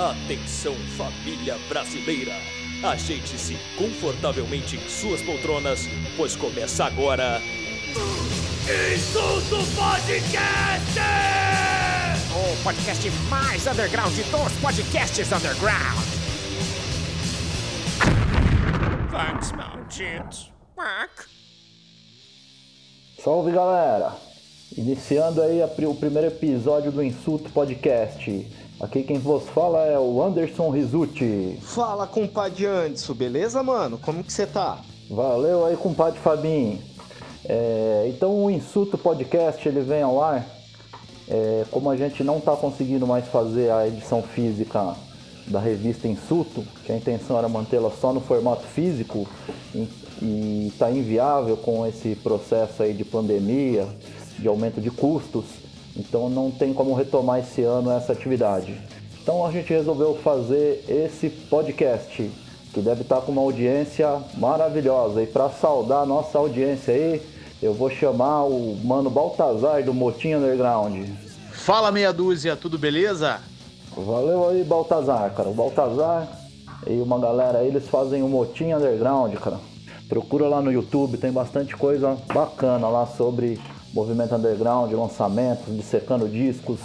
Atenção, família brasileira! Ajeite-se confortavelmente em suas poltronas, pois começa agora. Insulto Podcast! O podcast mais underground dos podcasts underground. Thanks, Mountains. Quack. Salve galera! Iniciando aí o primeiro episódio do Insulto Podcast. Aqui quem vos fala é o Anderson Rizuti. Fala, compadre Anderson, beleza, mano? Como que você tá? Valeu aí, compadre Fabinho. É, então o Insulto Podcast ele vem ao ar. É, como a gente não está conseguindo mais fazer a edição física da revista Insulto, que a intenção era mantê-la só no formato físico e está inviável com esse processo aí de pandemia, de aumento de custos, então não tem como retomar esse ano essa atividade. Então a gente resolveu fazer esse podcast que deve estar com uma audiência maravilhosa. E para saudar a nossa audiência aí, eu vou chamar o mano Baltazar do Motim Underground. Fala meia dúzia, tudo beleza? Valeu aí, Baltazar, cara. O Baltazar e uma galera aí, eles fazem o Motim Underground, cara. Procura lá no YouTube, tem bastante coisa bacana lá sobre movimento underground, lançamentos, dissecando discos.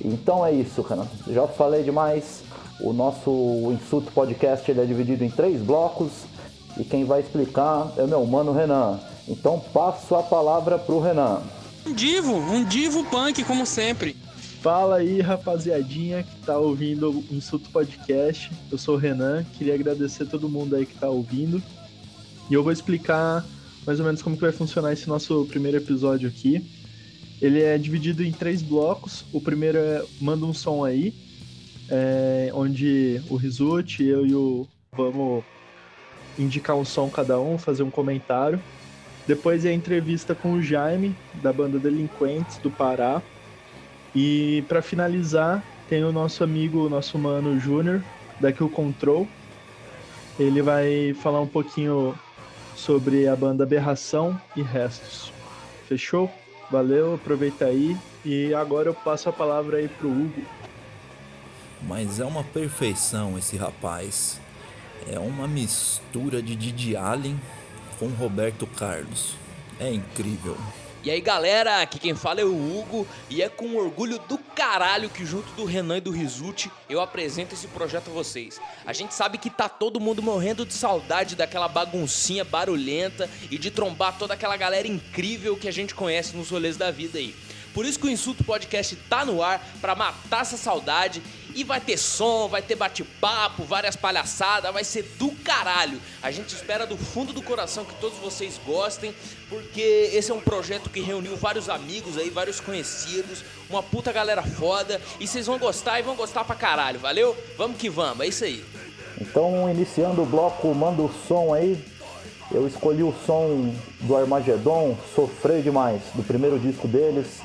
Então é isso, cara. Já falei demais. O nosso Insulto Podcast ele é dividido em três blocos e quem vai explicar é o meu mano Renan. Então passo a palavra pro Renan. Um divo, um divo punk, como sempre. Fala aí, rapaziadinha que tá ouvindo o Insulto Podcast. Eu sou o Renan, queria agradecer todo mundo aí que tá ouvindo. E eu vou explicar mais ou menos como que vai funcionar esse nosso primeiro episódio aqui. Ele é dividido em três blocos. O primeiro é Manda um Som Aí, é, onde o Rizuti, eu e o vamos indicar um som cada um, fazer um comentário. Depois é a entrevista com o Jaime, da banda Delinquentes, do Pará. E para finalizar, tem o nosso amigo, o nosso mano Júnior, da Kill Control. Ele vai falar um pouquinho sobre a banda Aberração e Restos. Fechou? Valeu, aproveita aí. E agora eu passo a palavra aí pro Hugo. Mas é uma perfeição esse rapaz. É uma mistura de Didi Allen com Roberto Carlos. É incrível. E aí galera, aqui quem fala é o Hugo e é com orgulho do caralho que junto do Renan e do Rizuti eu apresento esse projeto a vocês. A gente sabe que tá todo mundo morrendo de saudade daquela baguncinha barulhenta e de trombar toda aquela galera incrível que a gente conhece nos rolês da vida aí. Por isso que o Insulto Podcast tá no ar pra matar essa saudade e vai ter som, vai ter bate-papo, várias palhaçadas, vai ser do caralho. A gente espera do fundo do coração que todos vocês gostem, porque esse é um projeto que reuniu vários amigos aí, vários conhecidos, uma puta galera foda, e vocês vão gostar e vão gostar pra caralho, valeu? Vamos que vamos, é isso aí. Então, iniciando o bloco Manda o Som aí, eu escolhi o som do Armagedon, Sofrer Demais, do primeiro disco deles,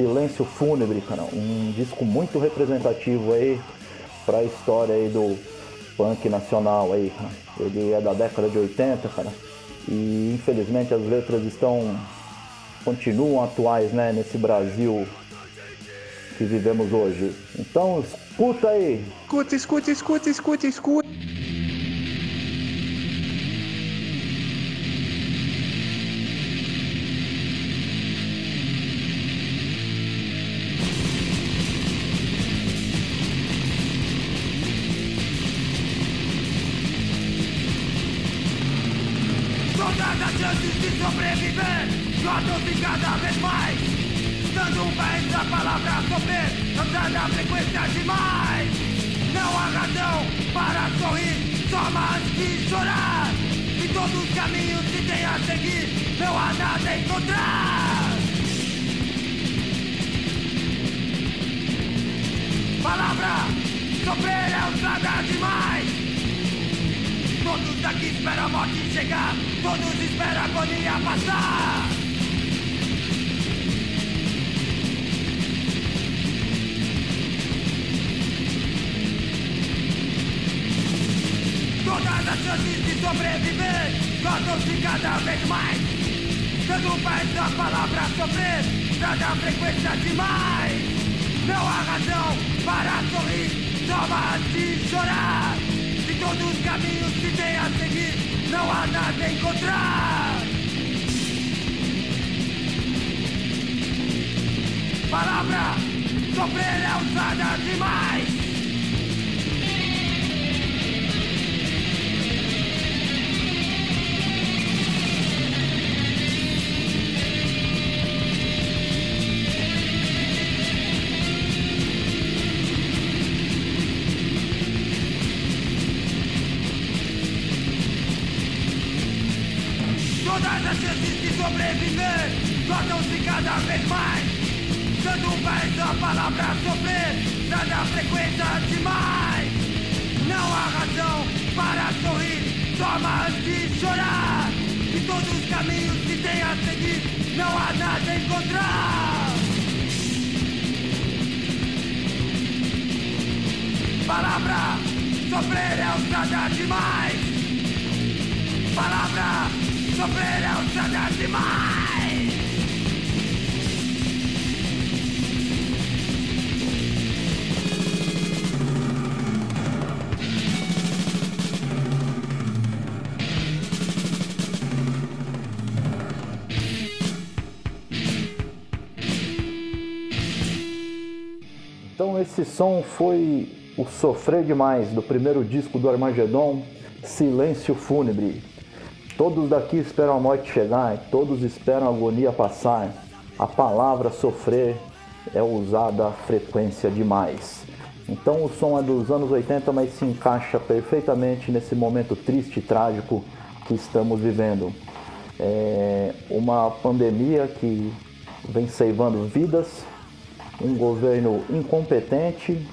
Silêncio Fúnebre, cara. Um disco muito representativo aí pra história aí do punk nacional aí, cara. Ele é da década de 80, cara. E infelizmente as letras estão. continuam atuais, né, nesse Brasil que vivemos hoje. Então escuta aí! Escuta, escuta, escuta, escuta, escuta. Sobreviver Tornam-se cada vez mais Dando mais a palavra sofrer Dada a frequência demais Não há razão para sorrir Só de chorar. De todos os caminhos que tem a seguir, não há nada a encontrar. Palavra sofrer é usada demais. Sobreviver cortam-se cada vez mais. Dando mais a palavra sofrer, nada frequenta demais. Não há razão para sorrir, só mais de chorar. De todos os caminhos que tem a seguir, não há nada a encontrar. Palavra sofrer é usada demais. Palavra demais. Então esse som foi o Sofrer Demais do primeiro disco do Armagedon, Silêncio Fúnebre. Todos daqui esperam a morte chegar, todos esperam a agonia passar. A palavra sofrer é usada a frequência demais. Então o som é dos anos 80, mas se encaixa perfeitamente nesse momento triste e trágico que estamos vivendo. É uma pandemia que vem ceivando vidas, um governo incompetente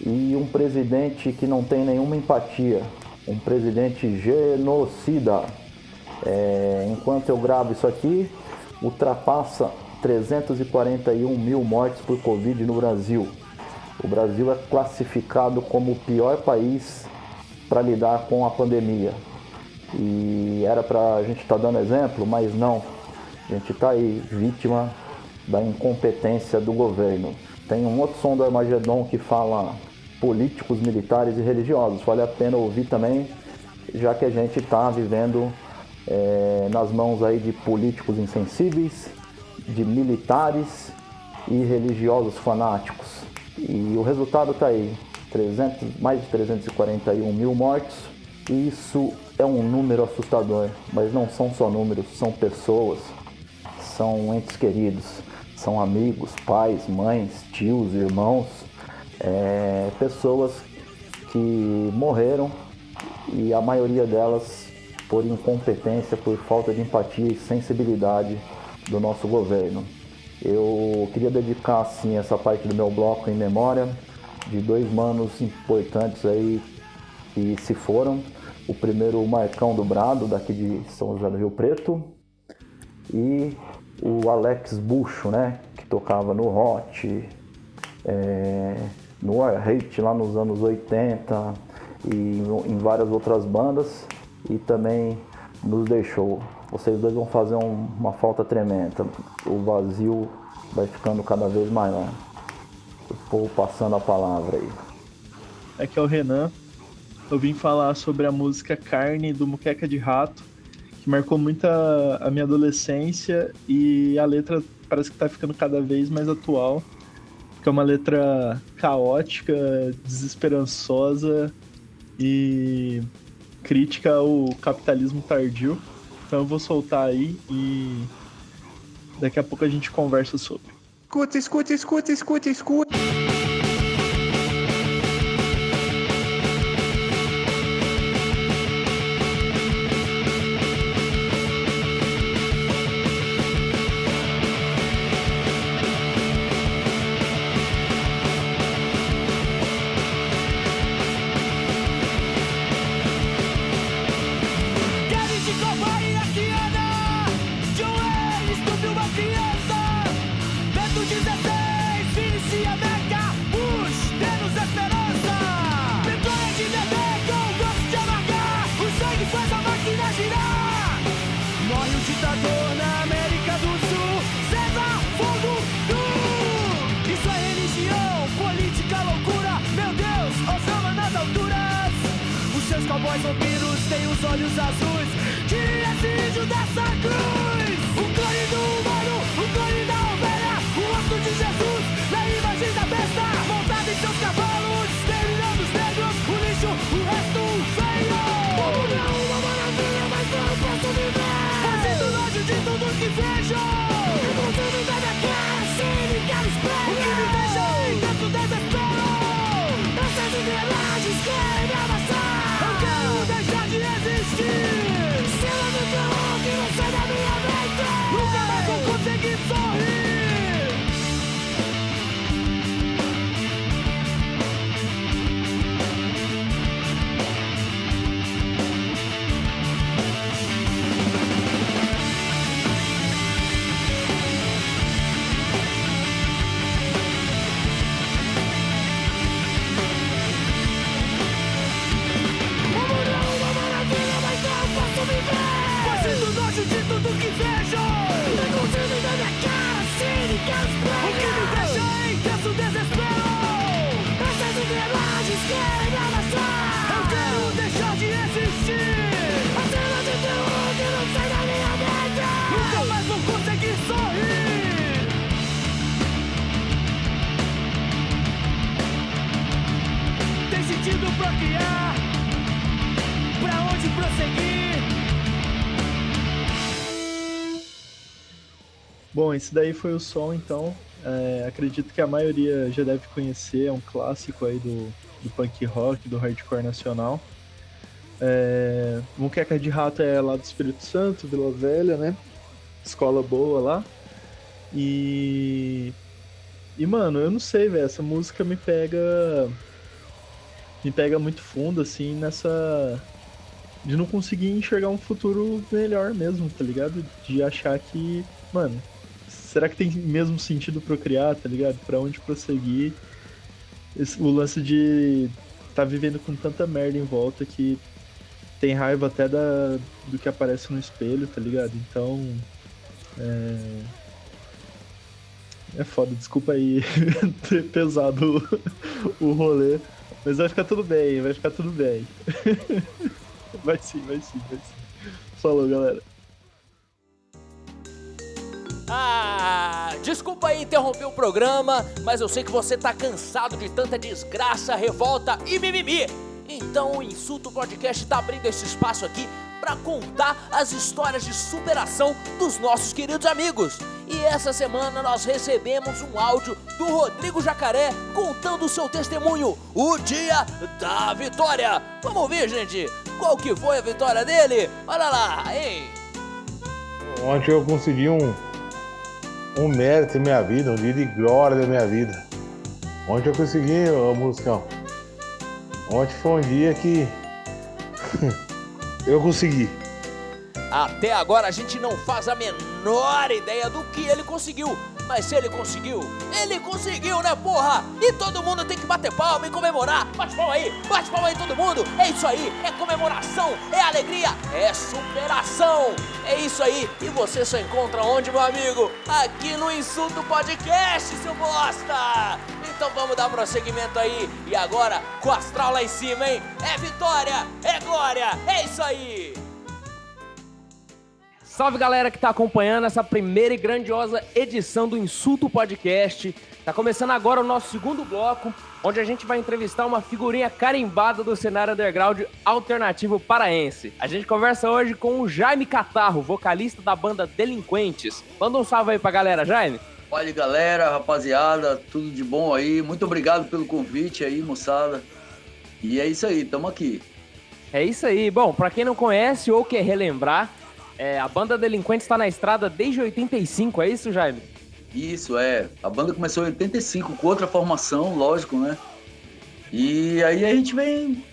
e um presidente que não tem nenhuma empatia, um presidente genocida. É, enquanto eu gravo isso aqui, ultrapassa 341 mil mortes por Covid no Brasil. O Brasil é classificado como o pior país para lidar com a pandemia. E era para a gente estar tá dando exemplo, mas não. A gente está aí vítima da incompetência do governo. Tem um outro som do Armagedon que fala políticos, militares e religiosos. Vale a pena ouvir também, já que a gente está vivendo é, nas mãos aí de políticos insensíveis, de militares e religiosos fanáticos. E o resultado está aí, 300, mais de 341 mil mortos. E isso é um número assustador, mas não são só números, são pessoas, são entes queridos, são amigos, pais, mães, tios, irmãos, é, pessoas que morreram e a maioria delas por incompetência, por falta de empatia e sensibilidade do nosso governo. Eu queria dedicar assim essa parte do meu bloco em memória de dois manos importantes aí que se foram. O primeiro, o Marcão do Brado, daqui de São José do Rio Preto, e o Alex Bucho, né, que tocava no Hot, é, no War Hate lá nos anos 80 e em várias outras bandas e também nos deixou. Vocês dois vão fazer um, uma falta tremenda. O vazio vai ficando cada vez maior. O povo passando a palavra aí. Aqui é o Renan. Eu vim falar sobre a música Carne do Muqueca de Rato, que marcou muito a, a minha adolescência e a letra parece que tá ficando cada vez mais atual. Que é uma letra caótica, desesperançosa e crítica ao capitalismo tardio. Então eu vou soltar aí e daqui a pouco a gente conversa sobre. Escuta, escuta, escuta, escuta, escuta. Os olhos azuis Que exige dessa cruz. O clone do humano, o clone da ovelha O rosto de Jesus na imagem da besta Montado em seus cavalos, exterminando os negros O lixo, o resto feio. Como não, uma maravilha, mas não posso viver. Fazendo nojo de tudo que vejo. Inclusive da minha cara, cínica no espelho O que sentido procriar Pra onde prosseguir? Bom, esse daí foi o som, então. É, acredito que a maioria já deve conhecer, é um clássico aí do, do punk rock, do hardcore nacional. É, Muqueca de Rato é lá do Espírito Santo, Vila Velha, né? Escola boa lá. E. E, mano, eu não sei, velho. Essa música me pega. Me pega muito fundo, assim, nessa. De não conseguir enxergar um futuro melhor mesmo, tá ligado? De achar que. Mano, será que tem mesmo sentido procriar, tá ligado? Pra onde prosseguir? Esse- o lance de tá vivendo com tanta merda em volta que tem raiva até da, do que aparece no espelho, tá ligado? Então. É. É foda, desculpa aí ter pesado o, o rolê. Mas vai ficar tudo bem, vai ficar tudo bem. Vai sim, vai sim, vai sim. Falou, galera. Ah, desculpa aí interromper o programa, mas eu sei que você tá cansado de tanta desgraça, revolta e mimimi. Então o Insulto Podcast tá abrindo esse espaço aqui para contar as histórias de superação dos nossos queridos amigos. E essa semana nós recebemos um áudio do Rodrigo Jacaré contando o seu testemunho, o dia da vitória. Vamos ouvir, gente, qual que foi a vitória dele? Olha lá, hein? Ontem eu consegui um, um mérito em minha vida, um dia de glória da minha vida. Ontem eu consegui, ô musicão. Ontem foi um dia que eu consegui. Até agora a gente não faz a menor ideia do que ele conseguiu. Mas ele conseguiu, ele conseguiu, né, porra? E todo mundo tem que bater palma e comemorar. Bate palma aí, bate palma aí todo mundo. É isso aí, é comemoração, é alegria, é superação. É isso aí. E você só encontra onde, meu amigo? Aqui no Insulto Podcast, seu bosta. Então vamos dar prosseguimento aí. E agora, com o astral lá em cima, hein? É vitória, é glória, é isso aí. Salve galera que tá acompanhando essa primeira e grandiosa edição do Insulto Podcast. Tá começando agora o nosso segundo bloco, onde a gente vai entrevistar uma figurinha carimbada do cenário underground alternativo paraense. A gente conversa hoje com o Jaime Catarro, vocalista da banda Delinquentes. Manda um salve aí pra galera, Jaime. Olha, galera, rapaziada, tudo de bom aí. Muito obrigado pelo convite aí, moçada. E é isso aí, tamo aqui. É isso aí. Bom, pra quem não conhece ou quer relembrar, é, a banda Delinquentes tá na estrada desde 85, é isso, Jaime? Isso, é. A banda começou em 85 com outra formação, lógico, né? E aí a gente vem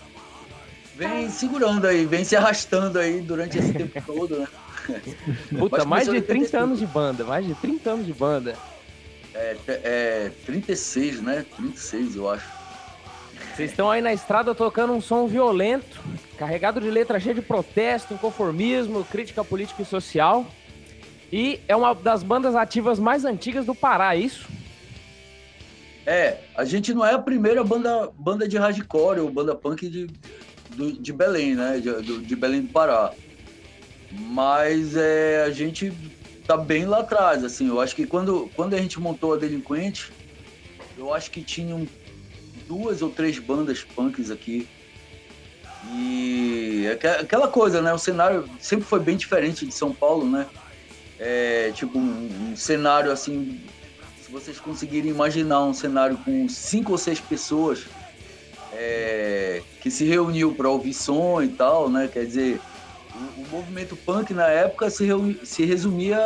vem segurando aí, vem se arrastando aí durante esse tempo todo, né? Puta, mais de em 30 85. anos de banda, mais de 30 anos de banda. É, é 36, né? 36, eu acho. Vocês estão aí na estrada tocando um som violento, carregado de letra cheia de protesto, inconformismo, crítica política e social. E é uma das bandas ativas mais antigas do Pará, é isso? É, a gente não é a primeira banda, banda de hardcore ou banda punk de, do- de Belém, né? De, de Belém do Pará. Mas é, a gente tá bem lá atrás, assim. Eu acho que quando, quando a gente montou a Delinquente, eu acho que tinham duas ou três bandas punks aqui. E aque- aquela coisa, né? O cenário sempre foi bem diferente de São Paulo, né? É, tipo, um, um cenário assim. Se vocês conseguirem imaginar um cenário com cinco ou seis pessoas é, que se reuniu para ouvir som e tal, né? Quer dizer, o, o movimento punk na época se, reuni- se resumia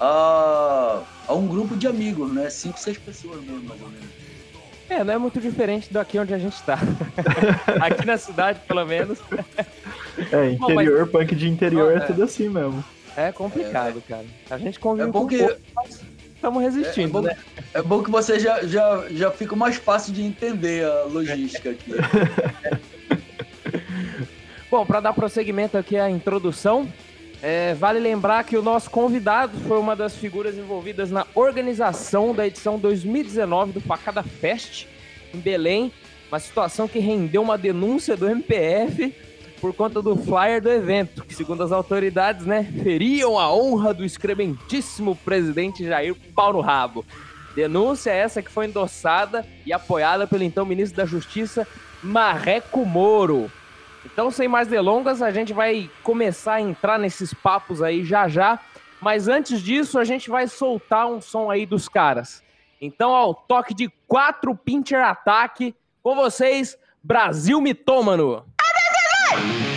a, a um grupo de amigos, né? Cinco, seis pessoas mesmo, mais ou menos. É, não é muito diferente daqui onde a gente tá. Aqui na cidade, pelo menos. É, Bom, interior, mas- punk de interior é, É. tudo assim mesmo. É complicado, cara. A gente convive É bom com que- pouco, mas estamos resistindo, é bom, né? É bom que você já, já, já fica mais fácil de entender a logística aqui. Bom, para dar prosseguimento aqui à introdução, é, vale lembrar que o nosso convidado foi uma das figuras envolvidas na organização da edição 2019 do Facada Fest em Belém, uma situação que rendeu uma denúncia do MPF por conta do flyer do evento, que segundo as autoridades, né, feriam a honra do excrementíssimo presidente Jair Pau no Rabo. Denúncia essa que foi endossada e apoiada pelo então ministro da Justiça, Marreco Moro. Então, sem mais delongas, a gente vai começar a entrar nesses papos aí já já. Mas antes disso, a gente vai soltar um som aí dos caras. Então, ao toque de quatro Pincher Ataque, com vocês, Brasil Mitômano. Forjado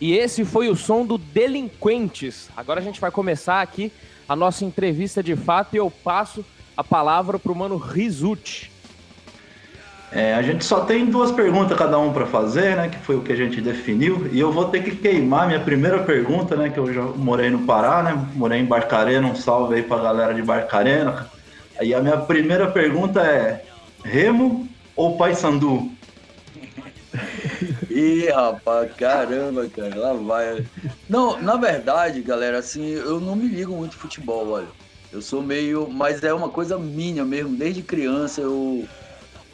E esse foi o som do Delinquentes. Agora a gente vai começar aqui a nossa entrevista de fato e eu passo a palavra pro mano Rizuti. É, a gente só tem duas perguntas cada um para fazer, né? Que foi o que a gente definiu. E eu vou ter que queimar minha primeira pergunta, né? Que eu já morei no Pará, né? Morei em Barcarena, um salve aí pra galera de Barcarena. Aí a minha primeira pergunta é: Remo ou Paysandu? Ih, rapaz, caramba, cara, lá vai. Não, na verdade, galera, assim, eu não me ligo muito futebol, olha. Eu sou meio. Mas é uma coisa minha mesmo, desde criança eu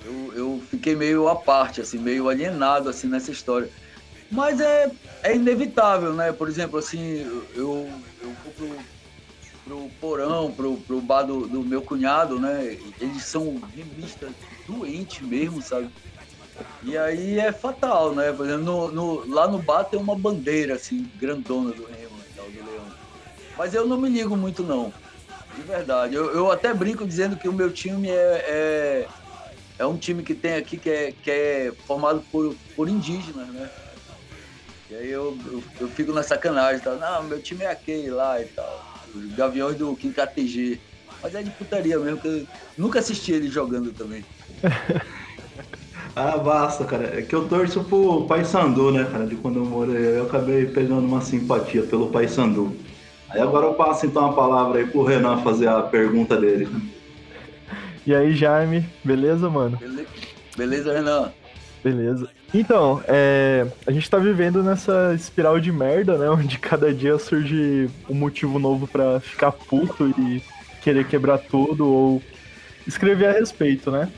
eu, eu fiquei meio à parte, assim, meio alienado assim nessa história. Mas é, é inevitável, né? Por exemplo, assim, eu, eu fui pro, pro porão, pro, pro bar do, do meu cunhado, né? Eles são remistas doentes mesmo, sabe? E aí é fatal, né? Por exemplo, no, no, lá no bar tem uma bandeira, assim, grandona do Remo e tal, do Leão. Mas eu não me ligo muito, não. De verdade. Eu, eu até brinco dizendo que o meu time é, é é um time que tem aqui que é, que é formado por, por indígenas, né? E aí eu, eu, eu fico na sacanagem, tá? Não, meu time é aquele lá e tal. Os Gaviões do KTG. Mas é de putaria mesmo, que eu nunca assisti ele jogando também. ah, basta, cara. É que eu torço pro Paysandu, né, cara? De quando eu morei, eu acabei pegando uma simpatia pelo Paysandu. Aí agora eu passo então a palavra aí pro Renan fazer a pergunta dele. E aí, Jaime, beleza, mano? Beleza, Renan? Beleza. Então, é, a gente tá vivendo nessa espiral de merda, né? Onde cada dia surge um motivo novo para ficar puto e querer quebrar tudo ou escrever a respeito, né?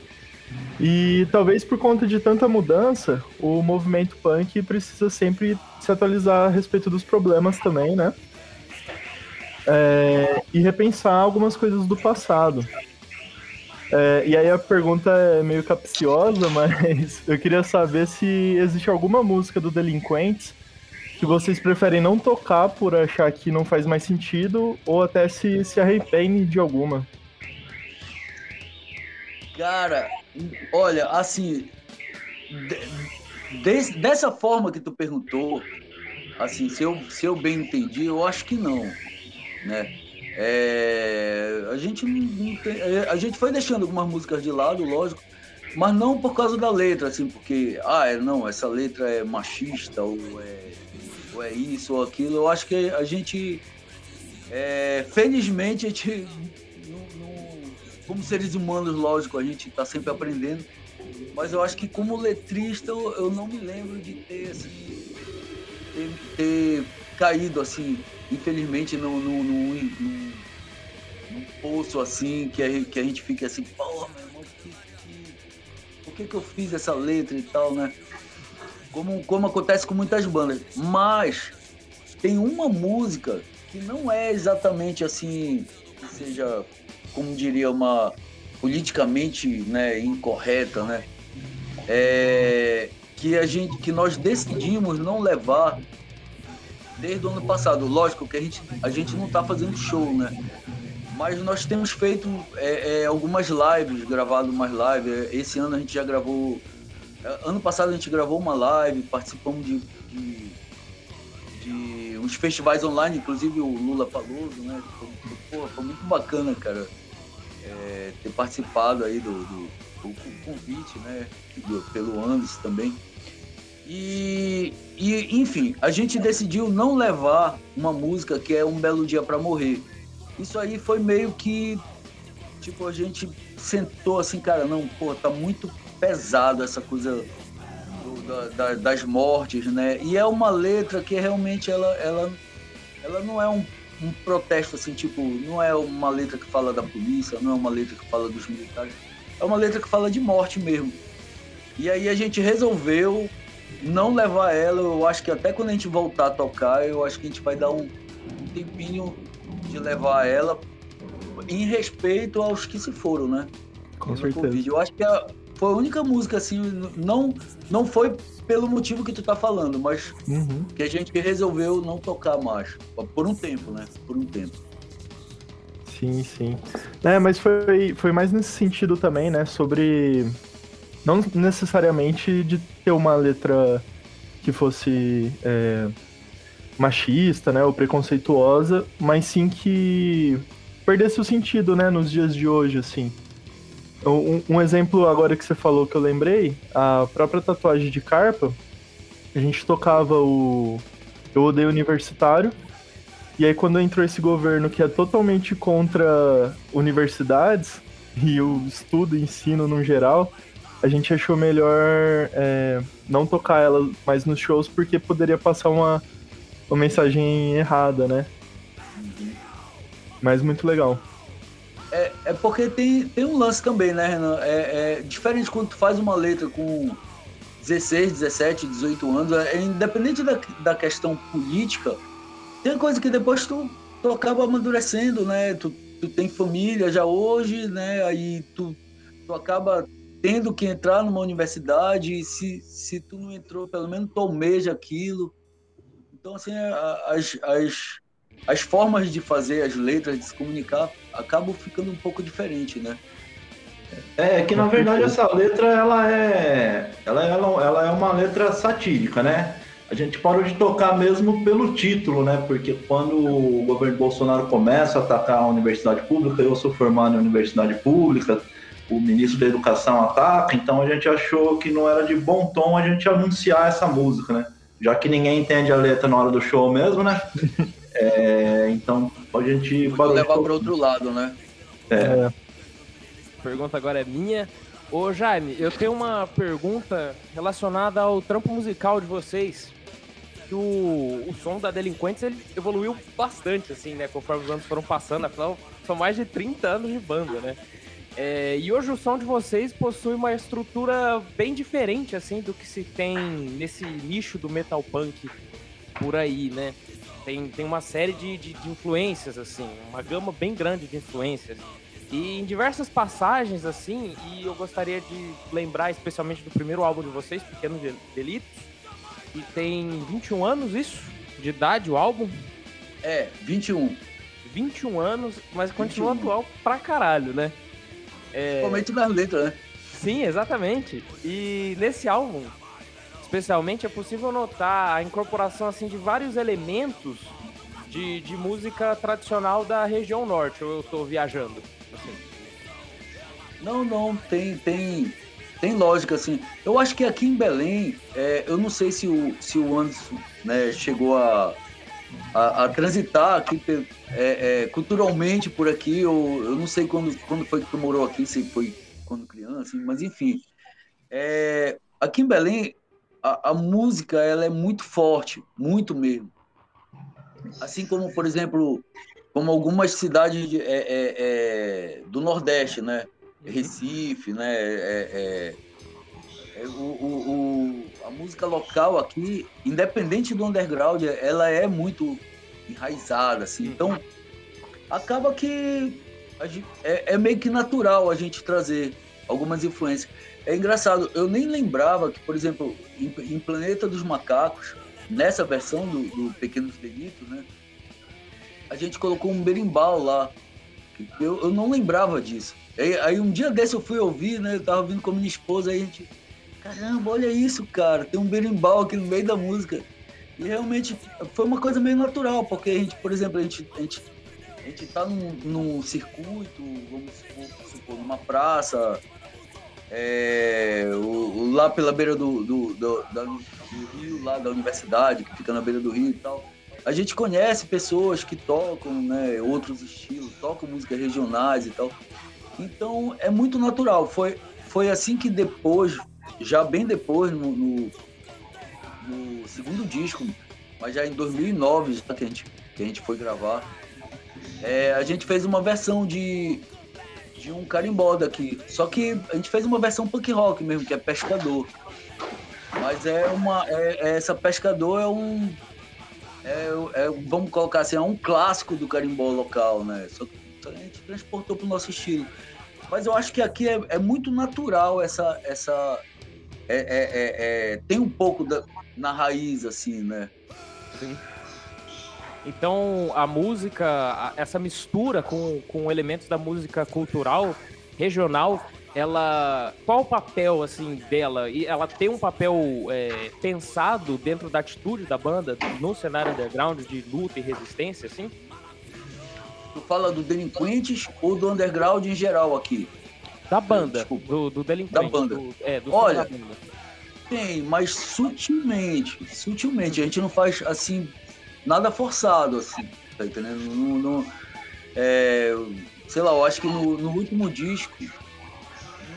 E talvez por conta de tanta mudança, o movimento punk precisa sempre se atualizar a respeito dos problemas também, né? É, e repensar algumas coisas do passado. É, e aí a pergunta é meio capciosa, mas eu queria saber se existe alguma música do Delinquentes que vocês preferem não tocar por achar que não faz mais sentido, ou até se se arrependem de alguma. Cara, olha, assim, de, de, dessa forma que tu perguntou, assim, se eu, se eu bem entendi, eu acho que não, né? É, a, gente é, a gente foi deixando algumas músicas de lado, lógico, mas não por causa da letra, assim, porque, ah, é, não, essa letra é machista, ou é, ou é isso ou aquilo. Eu acho que a gente, é, felizmente, a gente, como seres humanos, lógico, a gente está sempre aprendendo, mas eu acho que como letrista eu, eu não me lembro de ter, assim, ter, ter caído, assim, infelizmente, num, num, num, poço assim, que a, que a gente fica assim, porra, meu irmão, que, que, por que, que eu fiz essa letra e tal, né? Como, como acontece com muitas bandas. Mas tem uma música que não é exatamente assim, que seja, como diria, uma politicamente né, incorreta, né? É, que a gente, que nós decidimos não levar desde o ano passado. Lógico que a gente, a gente não está fazendo show, né? Mas nós temos feito é, é, algumas lives, gravado umas lives. Esse ano a gente já gravou. É, ano passado a gente gravou uma live, participamos de, de, uns festivais online, inclusive o Lula Paloso, né? Pô, foi muito bacana, cara, é, ter participado aí do, do, do convite, né? Do, pelo Anderson também. E, e, enfim, a gente decidiu não levar uma música que é Um Belo Dia para Morrer. Isso aí foi meio que. Tipo, a gente sentou assim, cara, não, pô, tá muito pesado essa coisa do, da, da, das mortes, né? E é uma letra que realmente ela, ela, ela não é um, um protesto assim, tipo, não é uma letra que fala da polícia, não é uma letra que fala dos militares, é uma letra que fala de morte mesmo. E aí a gente resolveu não levar ela, eu acho que até quando a gente voltar a tocar, eu acho que a gente vai dar um, um tempinho de levar ela em respeito aos que se foram, né? Com certeza. COVID. Eu acho que a, foi a única música, assim, não, não foi pelo motivo que tu tá falando, mas uhum. que a gente resolveu não tocar mais. Por um tempo, né? Por um tempo. Sim, sim. É, mas foi, foi mais nesse sentido também, né? Sobre não necessariamente de ter uma letra que fosse é, machista, né, ou preconceituosa, mas sim que perdesse o sentido, né, nos dias de hoje, assim. Um, um exemplo agora que você falou que eu lembrei, a própria tatuagem de carpa, a gente tocava o Eu Odeio Universitário, e aí quando entrou esse governo que é totalmente contra universidades e o estudo ensino no geral, a gente achou melhor é, não tocar ela mais nos shows porque poderia passar uma, uma mensagem errada, né? Mas muito legal. É, é porque tem, tem um lance também, né, Renan? É, é diferente quando tu faz uma letra com 16, 17, 18 anos, é, independente da, da questão política, tem coisa que depois tu, tu acaba amadurecendo, né? Tu, tu tem família já hoje, né? Aí tu, tu acaba tendo que entrar numa universidade e se, se tu não entrou, pelo menos tu almeja aquilo. Então, assim, as, as, as formas de fazer as letras, de se comunicar, acabam ficando um pouco diferente, né? É, que na verdade essa letra, ela é, ela, é, ela é uma letra satírica, né? A gente parou de tocar mesmo pelo título, né? Porque quando o governo Bolsonaro começa a atacar a universidade pública, eu sou formado em universidade pública, o ministro da Educação ataca, então a gente achou que não era de bom tom a gente anunciar essa música, né? Já que ninguém entende a letra na hora do show mesmo, né? É, então a gente Pode levar para outro lado, né? É. Pergunta agora é minha. Ô Jaime, eu tenho uma pergunta relacionada ao trampo musical de vocês. Que o, o som da Delinquentes ele evoluiu bastante, assim, né? Conforme os anos foram passando, afinal, são mais de 30 anos de banda, né? É, e hoje o som de vocês possui uma estrutura bem diferente, assim, do que se tem nesse nicho do metal punk por aí, né? Tem, tem uma série de, de, de influências, assim, uma gama bem grande de influências. E em diversas passagens, assim, e eu gostaria de lembrar especialmente do primeiro álbum de vocês, Pequenos Delitos, que tem 21 anos, isso? De idade, o álbum? É, 21. 21 anos, mas continua 21. atual pra caralho, né? É... Principalmente nas letras, né? Sim, exatamente. E nesse álbum, especialmente, é possível notar a incorporação assim de vários elementos de, de música tradicional da região norte, ou eu estou viajando? Assim. Não, não, tem, tem, tem lógica, assim. Eu acho que aqui em Belém, é, eu não sei se o, se o Anderson né, chegou a, a, a transitar aqui é, é, culturalmente por aqui, ou eu não sei quando, quando foi que tu morou aqui, se foi quando criança, assim, mas enfim. É, aqui em Belém, a, a, música ela é muito forte, muito mesmo. Assim como, por exemplo, como algumas cidades de, é, é, é, do Nordeste, né? Uhum. Recife, né? É, é, o, o, o, a música local aqui, independente do underground, ela é muito enraizada, assim. Uhum. Então, acaba que gente, é, meio que natural a gente trazer algumas influências. É engraçado, eu nem lembrava que, por exemplo, em, em Planeta dos Macacos, nessa versão do, do Pequenos Delitos, né? A gente colocou um berimbau lá. Eu, eu não lembrava disso. Aí, aí, um dia desse eu fui ouvir, né? Eu tava ouvindo com a minha esposa, aí a gente. Caramba, olha isso, cara. Tem um berimbau aqui no meio da música. E realmente foi uma coisa meio natural, porque a gente, por exemplo, a gente, a gente, a gente tá num, num circuito, vamos supor, numa praça, é, o, lá pela beira do, do, do, do, rio, lá da universidade, que fica na beira do rio e tal. A gente conhece pessoas que tocam né, outros estilos, tocam músicas regionais e tal. Então é muito natural. Foi, foi assim que depois, já bem depois, no, no, no segundo disco, mas já em 2009, já que a gente, que a gente foi gravar, é, a gente fez uma versão de de um carimbó daqui. Só que a gente fez uma versão punk rock mesmo, que é Pescador. Mas é uma. É, é essa Pescador é um. É, é, vamos colocar assim, é um clássico do carimbó local, né? Só que a gente transportou para o nosso estilo. Mas eu acho que aqui é, é muito natural essa. essa é, é, tem um pouco da, na raiz, assim, né? Sim. Então, a música, essa mistura com, com elementos da música cultural regional, ela. Qual o papel, assim, dela? E ela tem um papel é, pensado dentro da atitude da banda no cenário underground de luta e resistência, assim? Tu fala do Delinquentes ou do underground em geral aqui? Da banda, do, do Delinquente. Da banda. do- é, do Olha. Tem, mas sutilmente. Sutilmente. A gente não faz assim, nada forçado, assim. Tá entendendo? Não, não- é, sei lá, eu acho que no, no último disco.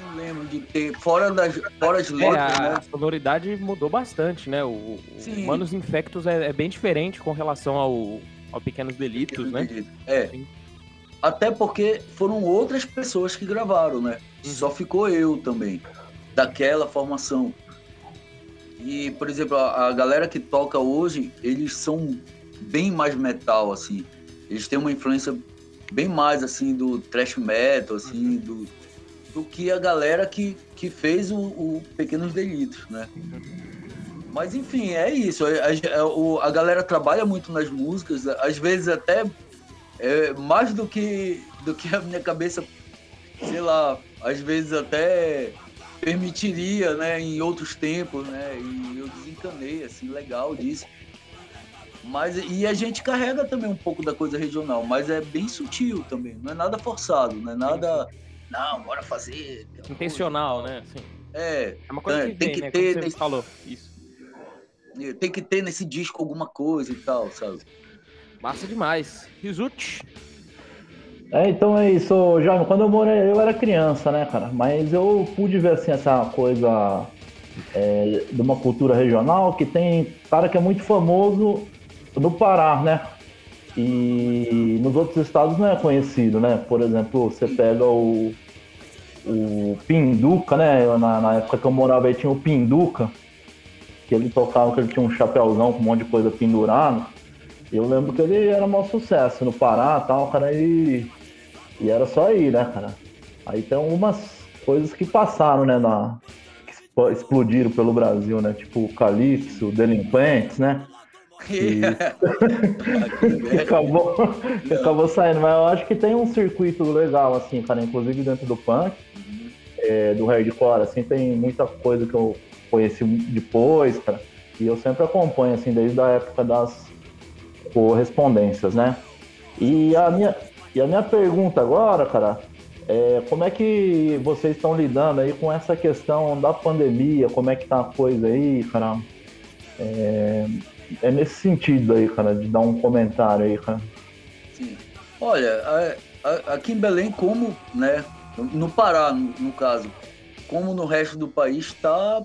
Não lembro de ter. Fora das, fora as É, letras, a, né? a sonoridade mudou bastante, né? O, o Sim. Manos Infectos é, é bem diferente com relação ao, ao Pequenos Delitos, né? É. Até porque foram outras pessoas que gravaram, né? Só ficou eu também, daquela formação. E, por exemplo, a, a galera que toca hoje, eles são bem mais metal, assim. Eles têm uma influência bem mais, assim, do thrash metal, assim, do, do que a galera que, que fez o, o Pequenos Delitos, né? Mas enfim, é isso. A, a- o- a galera trabalha muito nas músicas, às vezes até é, mais do que, do que a minha cabeça, sei lá, às vezes até permitiria, né, em outros tempos, né? E eu desencanei, assim, legal disso. Mas, e a gente carrega também um pouco da coisa regional, mas é bem sutil também, não é nada forçado, não é nada. Não, bora fazer. Intencional, né? Assim, É, é uma coisa que tem vem, que né? ter nesse- falou. Isso. tem que ter nesse disco alguma coisa e tal, sabe? Massa demais. Rizuti. É, então é isso, Jaime. Quando eu morei, eu era criança, né, cara? Mas eu pude ver assim essa coisa é, de uma cultura regional que tem cara que é muito famoso no Pará, né? E nos outros estados não é conhecido, né? Por exemplo, você pega o, o Pinduca, né? Na, na época que eu morava aí tinha o Pinduca, que ele tocava, que ele tinha um chapéuzão com um monte de coisa pendurada. E eu lembro que ele era maior sucesso no Pará tal, cara, e, e era só aí, né, cara? Aí tem algumas coisas que passaram, né, na, que explodiram pelo Brasil, né? Tipo o Calypso, Delinquentes, né? E- que acabou, que acabou saindo, mas eu acho que tem um circuito legal, assim, cara, inclusive dentro do punk, é, do hardcore, assim, tem muita coisa que eu conheci depois, cara, e eu sempre acompanho, assim, desde a época das correspondências, né? E a minha, e a minha pergunta agora, cara, é como é que vocês estão lidando aí com essa questão da pandemia? Como é que tá a coisa aí, cara? É, é nesse sentido aí, cara, de dar um comentário aí, cara. Sim. Olha, a- a- aqui em Belém, como, né, no Pará, no, no caso, como no resto do país, tá,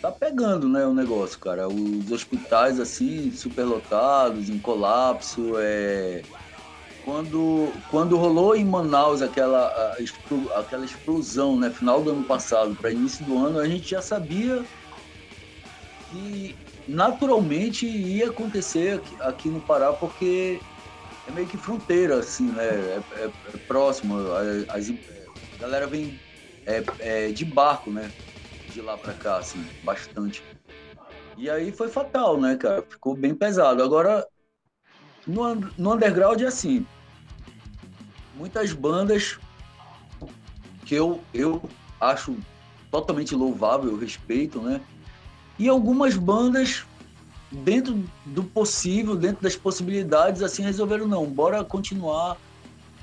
tá pegando, né, o negócio, cara. Os hospitais, assim, superlotados, em colapso, é... Quando, quando rolou em Manaus aquela, aquela explosão, né, final do ano passado para início do ano, a gente já sabia que naturalmente ia acontecer aqui, aqui no Pará, porque é meio que fronteira, assim, né? É, é- é próximo. a- a galera vem é, é, de barco, né? De lá pra cá, assim, bastante. E aí foi fatal, né, cara? Ficou bem pesado. Agora, no, no underground é assim. Muitas bandas que eu, eu acho totalmente louvável, eu respeito, né? E algumas bandas, dentro do possível, dentro das possibilidades, assim, resolveram não, bora continuar.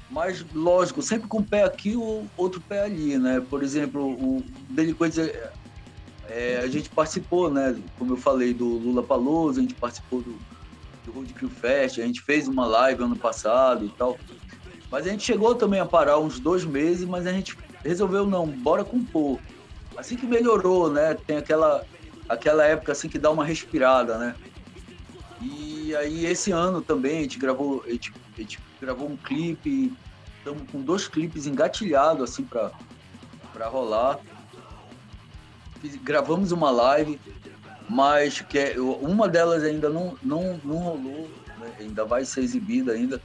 Mas, lógico, sempre com um pé aqui ou outro pé ali, né? Por exemplo, o Delinquentes, é, a gente participou, né? Como eu falei, do Lula Paloso, a gente participou do, do Road Crew Fest, a gente fez uma live ano passado e tal. Mas a gente chegou também a parar uns dois meses, mas a gente resolveu não, bora compor. Assim que melhorou, né? Tem aquela, aquela época assim que dá uma respirada, né? E aí esse ano também a gente gravou, a gente, a gente gravou um clipe, estamos com dois clipes engatilhados assim para para rolar. Gravamos uma live, mas que é, uma delas ainda não, não, não rolou, né? ainda vai ser exibida ainda.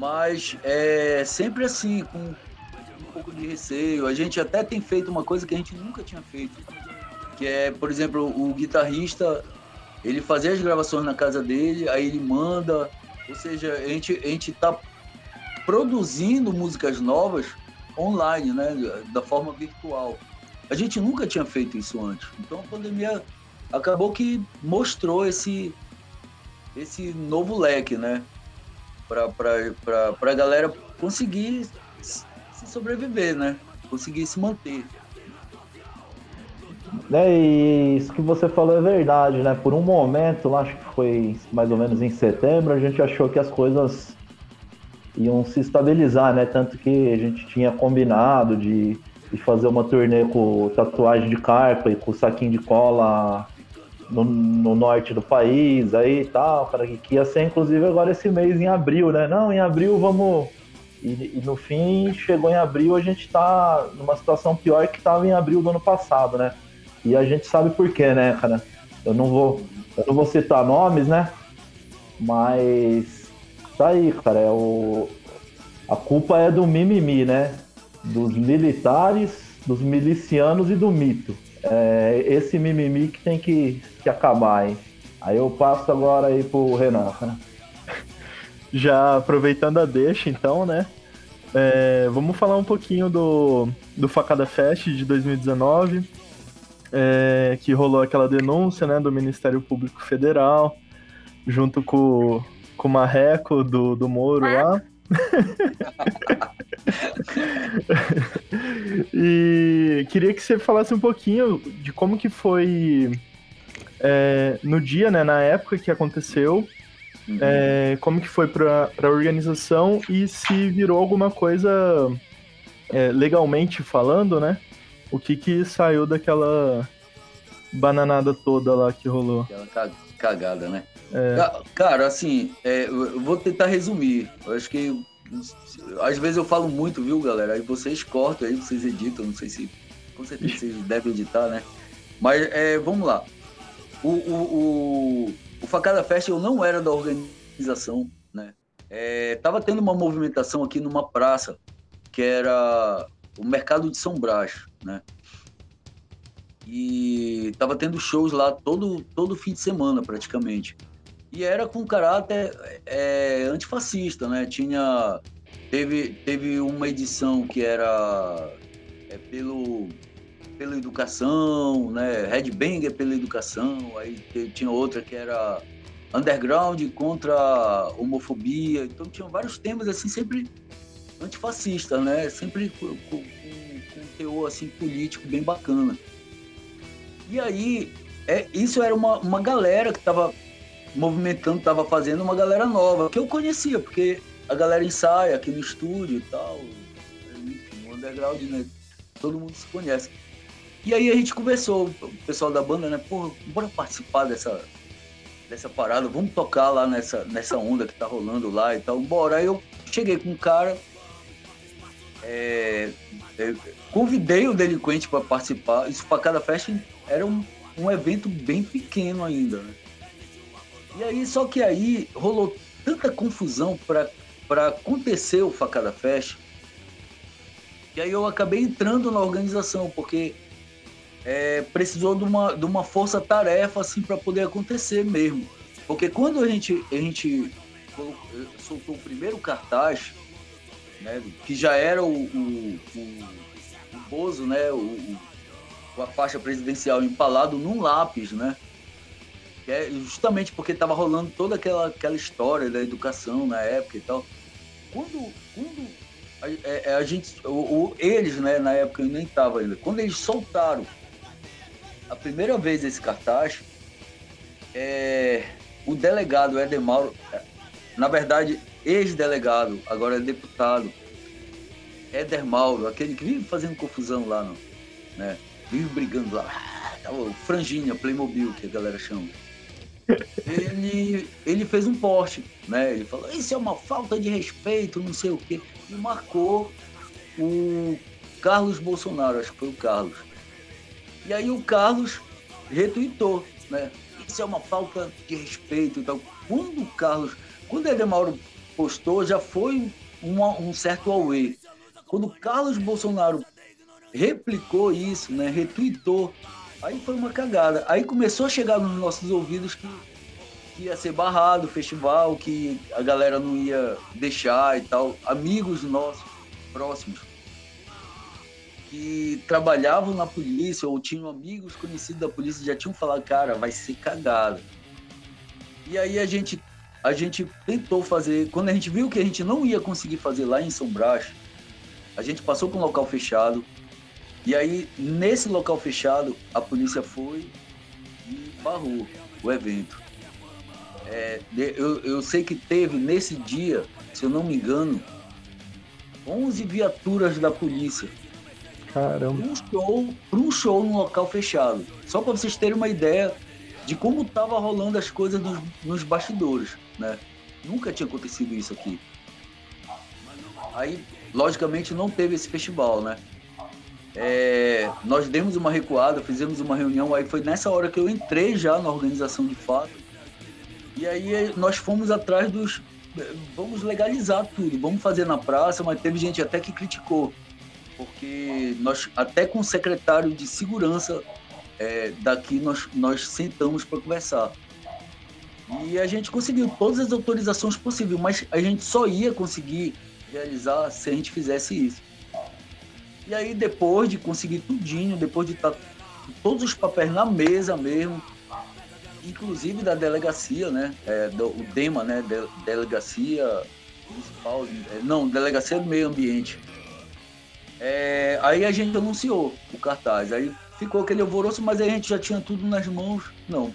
Mas é sempre assim, com um pouco de receio. A gente até tem feito uma coisa que a gente nunca tinha feito, que é, por exemplo, o guitarrista, ele fazia as gravações na casa dele, aí ele manda, ou seja, a gente, a gente tá produzindo músicas novas online, né? Da forma virtual. A gente nunca tinha feito isso antes. Então a pandemia acabou que mostrou esse, esse novo leque, né? Para a galera conseguir se sobreviver, né? Conseguir se manter. É, isso que você falou é verdade, né? Por um momento, acho que foi mais ou menos em setembro, a gente achou que as coisas iam se estabilizar, né? Tanto que a gente tinha combinado de, de fazer uma turnê com tatuagem de carpa e com saquinho de cola no, no norte do país, aí e tal, para que ia ser inclusive agora esse mês em abril, né? Não, em abril vamos. E, e no fim, chegou em abril, a gente tá numa situação pior que estava em abril do ano passado, né? E a gente sabe por quê, né, cara? Eu não vou, eu não vou citar nomes, né? Mas tá aí, cara. É o, a culpa é do mimimi, né? Dos militares, dos milicianos e do mito. É esse mimimi que tem que, que acabar, hein? Aí eu passo agora aí pro Renan, cara. Já aproveitando a deixa, então, né? É, vamos falar um pouquinho do, do Facada Fest de 2019 é, que rolou aquela denúncia né, do Ministério Público Federal, junto com, com o Marreco do, do Moro lá. e queria que você falasse um pouquinho de como que foi é, no dia, né, na época que aconteceu, uhum. é, como que foi para a organização e se virou alguma coisa é, legalmente falando, né? o que que saiu daquela bananada toda lá que rolou. Aquela cagada, né? É. Cara, assim, é, eu vou tentar resumir. Eu acho que às vezes eu falo muito, viu, galera? Aí vocês cortam aí, vocês editam, não sei se. Com certeza vocês devem editar, né? Mas é, vamos lá. O, o, o, o Facada Fest eu não era da organização, né? É, tava tendo uma movimentação aqui numa praça que era o mercado de São Brás, né? E tava tendo shows lá todo, todo fim de semana, praticamente. E era com caráter é, antifascista, né? Tinha... Teve, teve uma edição que era é, pelo, pela educação, né? Red Banger pela educação, aí tinha outra que era underground contra a homofobia. Então tinham vários temas assim sempre antifascista, né? Sempre com, com, com um teor assim, político bem bacana. E aí, é, isso era uma, uma galera que estava movimentando, estava fazendo uma galera nova, que eu conhecia, porque a galera ensaia aqui no estúdio e tal, no underground, né? Todo mundo se conhece. E aí a gente conversou, o pessoal da banda, né? Pô, bora participar dessa, dessa parada, vamos tocar lá nessa, nessa onda que tá rolando lá e tal. Bora. Aí eu cheguei com um cara, é, é, convidei o delinquente para participar. Isso para cada festa era um, um evento bem pequeno ainda. Né? E aí, só que aí rolou tanta confusão para acontecer o Facada Fest, e aí eu acabei entrando na organização, porque é, precisou de uma, de uma força-tarefa assim, para poder acontecer mesmo. Porque quando a gente, a gente soltou o primeiro cartaz, né, que já era o, o, o, o Bozo, né, o, a faixa presidencial empalado num lápis, né? Que é justamente porque estava rolando toda aquela, aquela história da educação na época e tal. Quando, quando a, a, é, a gente, o, eles, né, na época eu nem estava ainda, quando eles soltaram a primeira vez esse cartaz, é, o delegado Éder Mauro, na verdade, ex-delegado, agora é deputado, Éder Mauro, aquele que vive fazendo confusão lá, no, né? Vive brigando lá. Ah, o franjinha, Playmobil, que a galera chama. Ele, ele fez um post, né? Ele falou, isso é uma falta de respeito, não sei o quê. E marcou o Carlos Bolsonaro, acho que foi o Carlos. E aí o Carlos retweetou, né? Isso é uma falta de respeito. Então, quando o Carlos, quando o Edemauro postou, já foi uma, um certo away. Quando Carlos Bolsonaro replicou isso, né? Retweetou, aí foi uma cagada. Aí começou a chegar nos nossos ouvidos que, que ia ser barrado o festival, que a galera não ia deixar e tal. Amigos nossos, próximos, que trabalhavam na polícia ou tinham amigos conhecidos da polícia já tinham falado, cara, vai ser cagada. E aí a gente a gente tentou fazer, quando a gente viu que a gente não ia conseguir fazer lá em São Brás, a gente passou para um local fechado. E aí nesse local fechado a polícia foi e barrou o evento. É, eu, eu sei que teve nesse dia, se eu não me engano, 11 viaturas da polícia Caramba. um show, para um show num local fechado. Só para vocês terem uma ideia de como tava rolando as coisas nos, nos bastidores, né? Nunca tinha acontecido isso aqui. Aí, logicamente, não teve esse festival, né? É, nós demos uma recuada, fizemos uma reunião, aí foi nessa hora que eu entrei já na organização de fato. E aí nós fomos atrás dos. Vamos legalizar tudo, vamos fazer na praça, mas teve gente até que criticou porque nós até com o secretário de segurança é, daqui nós, nós sentamos para conversar. E a gente conseguiu todas as autorizações possíveis, mas a gente só ia conseguir realizar se a gente fizesse isso. E aí depois de conseguir tudinho, depois de estar tá todos os papéis na mesa mesmo, inclusive da delegacia, né, é, do, o DEMA, né, de, delegacia municipal, é, não, delegacia do meio ambiente, é, aí a gente anunciou o cartaz. Aí ficou aquele alvoroço, mas aí a gente já tinha tudo nas mãos. Não,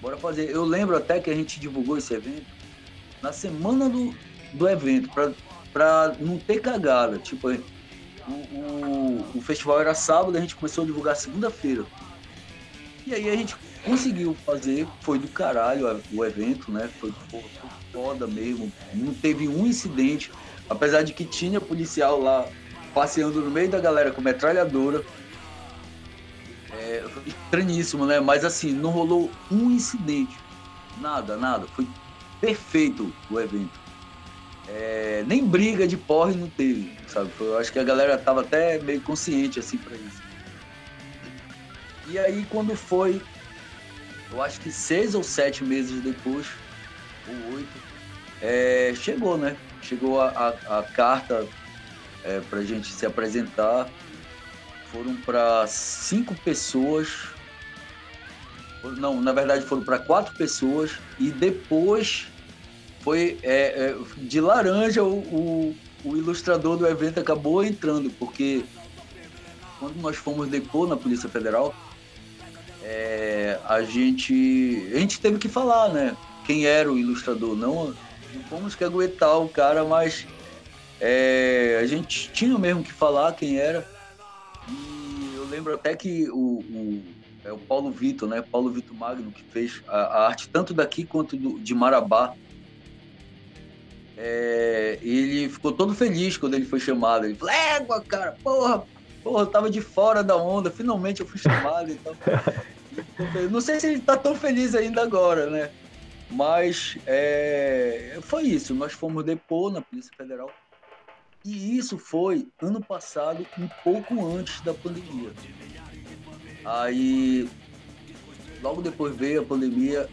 bora fazer. Eu lembro até que a gente divulgou esse evento na semana do, do evento, para não ter cagada. Tipo, o, o, o, festival era sábado, a gente começou a divulgar segunda-feira. E aí a gente conseguiu fazer, foi do caralho o evento, né? Foi, foi foda mesmo. Não teve um incidente, apesar de que tinha policial lá passeando no meio da galera com metralhadora. É, estranhíssimo, né? Mas assim, não rolou um incidente. Nada, nada. Foi perfeito o evento. É, nem briga de porre não teve, sabe? Eu acho que a galera tava até meio consciente assim para isso. E aí quando foi, eu acho que seis ou sete meses depois, ou oito, é, chegou, né? Chegou a, a, a carta é, para a gente se apresentar. Foram para cinco pessoas. Não, na verdade foram para quatro pessoas e depois foi é, é, de laranja o, o, o, ilustrador do evento acabou entrando, porque quando nós fomos depor na Polícia Federal, é, a gente a gente teve que falar, né? Quem era o ilustrador, não, não fomos que aguentar o cara, mas é, a gente tinha mesmo que falar quem era. E eu lembro até que o, o, é o Paulo Vitor, né? Paulo Vitor Magno, que fez a, a arte tanto daqui quanto do, de Marabá. É, ele ficou todo feliz quando ele foi chamado. Ele falou, égua, cara, porra, porra, eu tava de fora da onda, finalmente eu fui chamado. Então, não sei se ele tá tão feliz ainda agora, né? Mas é, foi isso. Nós fomos depor na Polícia Federal. E isso foi ano passado, um pouco antes da pandemia. Aí, logo depois veio a pandemia,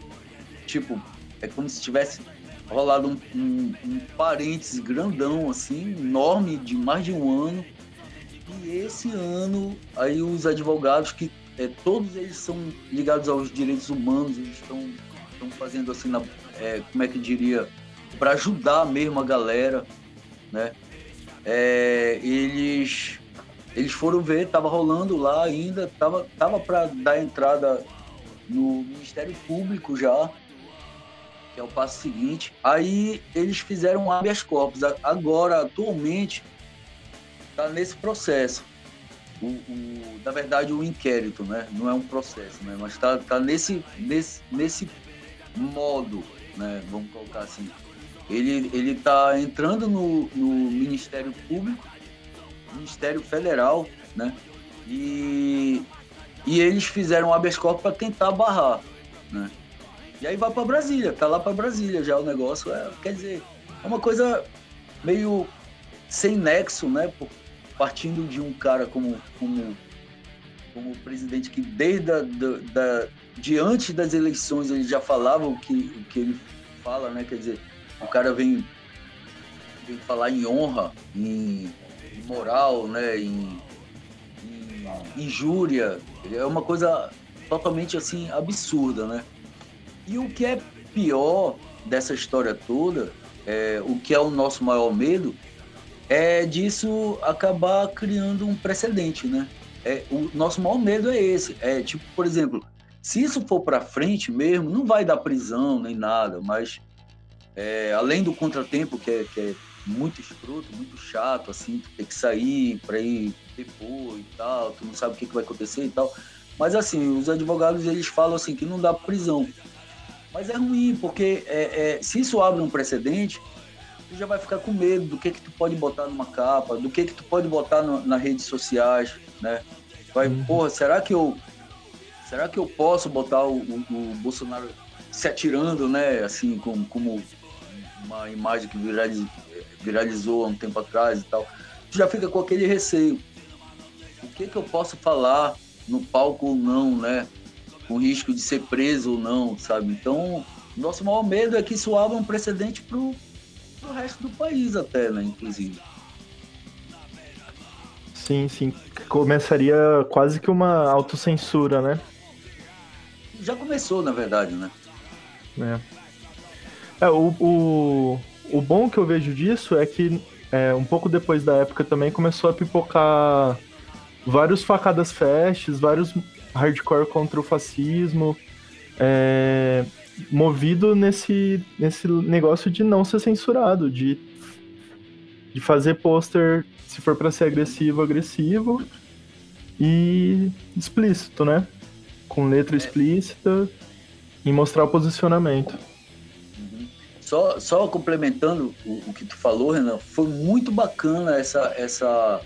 tipo, é como se tivesse rolado um, um, um parênteses grandão, assim, enorme, de mais de um ano. E esse ano, aí os advogados, que é, todos eles são ligados aos direitos humanos, eles estão, estão fazendo assim, na, é, como é que diria, para ajudar mesmo a galera, né? É, eles eles foram ver, tava rolando lá ainda, tava tava para dar entrada no Ministério Público já, que é o passo seguinte. Aí eles fizeram um habeas corpus. Agora, atualmente, está nesse processo. O, o, na verdade, o inquérito, né? Não é um processo, né? Mas está tá nesse, nesse, nesse modo, né? Vamos colocar assim. Ele ele está entrando no, no Ministério Público, Ministério Federal, né? E, e eles fizeram um habeas corpus para tentar barrar, né? E aí vai para Brasília, tá lá para Brasília já o negócio. É, quer dizer, é uma coisa meio sem nexo, né? Partindo de um cara como, como, como presidente que desde a, da, da, de antes das eleições ele já falava o que, o que ele fala, né? Quer dizer, o cara vem, vem falar em honra, em, moral, né? Em, em injúria, é uma coisa totalmente assim absurda, né? E o que é pior dessa história toda, é, o que é o nosso maior medo, é disso acabar criando um precedente, né? É, o nosso maior medo é esse. É tipo, por exemplo, se isso for para frente mesmo, não vai dar prisão nem nada, mas é, além do contratempo, que é, que é muito escroto, muito chato, assim, tu tem que sair para ir depor e tal, tu não sabe o que, que vai acontecer e tal. Mas assim, os advogados eles falam assim que não dá prisão. Mas é ruim, porque é, é, se isso abre um precedente, tu já vai ficar com medo do que que tu pode botar numa capa, do que que tu pode botar no, nas redes sociais, né? Vai, uhum. porra, será que eu será que eu posso botar o, o, o Bolsonaro se atirando, né? Assim, como, como uma imagem que viralizou, viralizou há um tempo atrás e tal. Tu já fica com aquele receio. O que que eu posso falar no palco ou não, né? Com risco de ser preso ou não, sabe? Então, nosso maior medo é que isso abra um precedente pro, pro resto do país até, né? Inclusive. Sim, sim. Começaria quase que uma autocensura, né? Já começou, na verdade, né? É. é o, o, o bom que eu vejo disso é que é, um pouco depois da época também começou a pipocar vários facadas fests, vários hardcore contra o fascismo, é, movido nesse, nesse negócio de não ser censurado, de, de fazer pôster, se for para ser agressivo, agressivo e explícito, né? Com letra explícita e mostrar o posicionamento. Só, só complementando o, o, que tu falou, Renan, foi muito bacana essa, essa,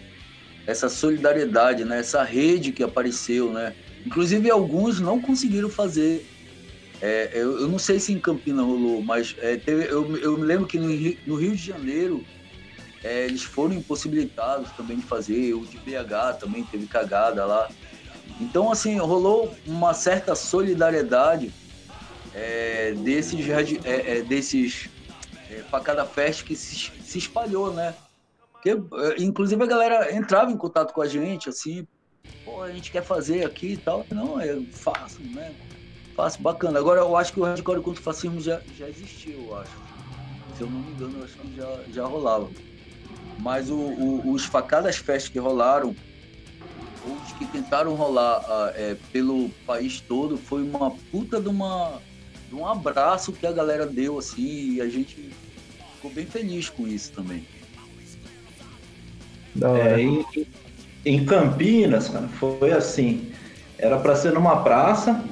essa solidariedade, né? essa rede que apareceu. Né? Inclusive, alguns não conseguiram fazer. É, eu, eu, não sei se em Campina rolou, mas é, teve, eu, eu me lembro que no Rio, no Rio de Janeiro é, eles foram impossibilitados também de fazer. O de BH também teve cagada lá. Então, assim, rolou uma certa solidariedade é, desses, é, é, desses é, facada fest que se, se espalhou, né? É, inclusive a galera entrava em contato com a gente, assim, pô, a gente quer fazer aqui e tal. Não, é fácil, né? Fácil, bacana. Agora eu acho que o hardcore contra o fascismo já, já existiu, eu acho. Se eu não me engano, eu acho que já, já rolava. Mas o, o, os facadas fest que rolaram, os que tentaram rolar uh, é, pelo país todo, foi uma puta de uma de um abraço que a galera deu, assim, e a gente ficou bem feliz com isso também. É, em, em Campinas, cara, foi assim. Era para ser numa praça,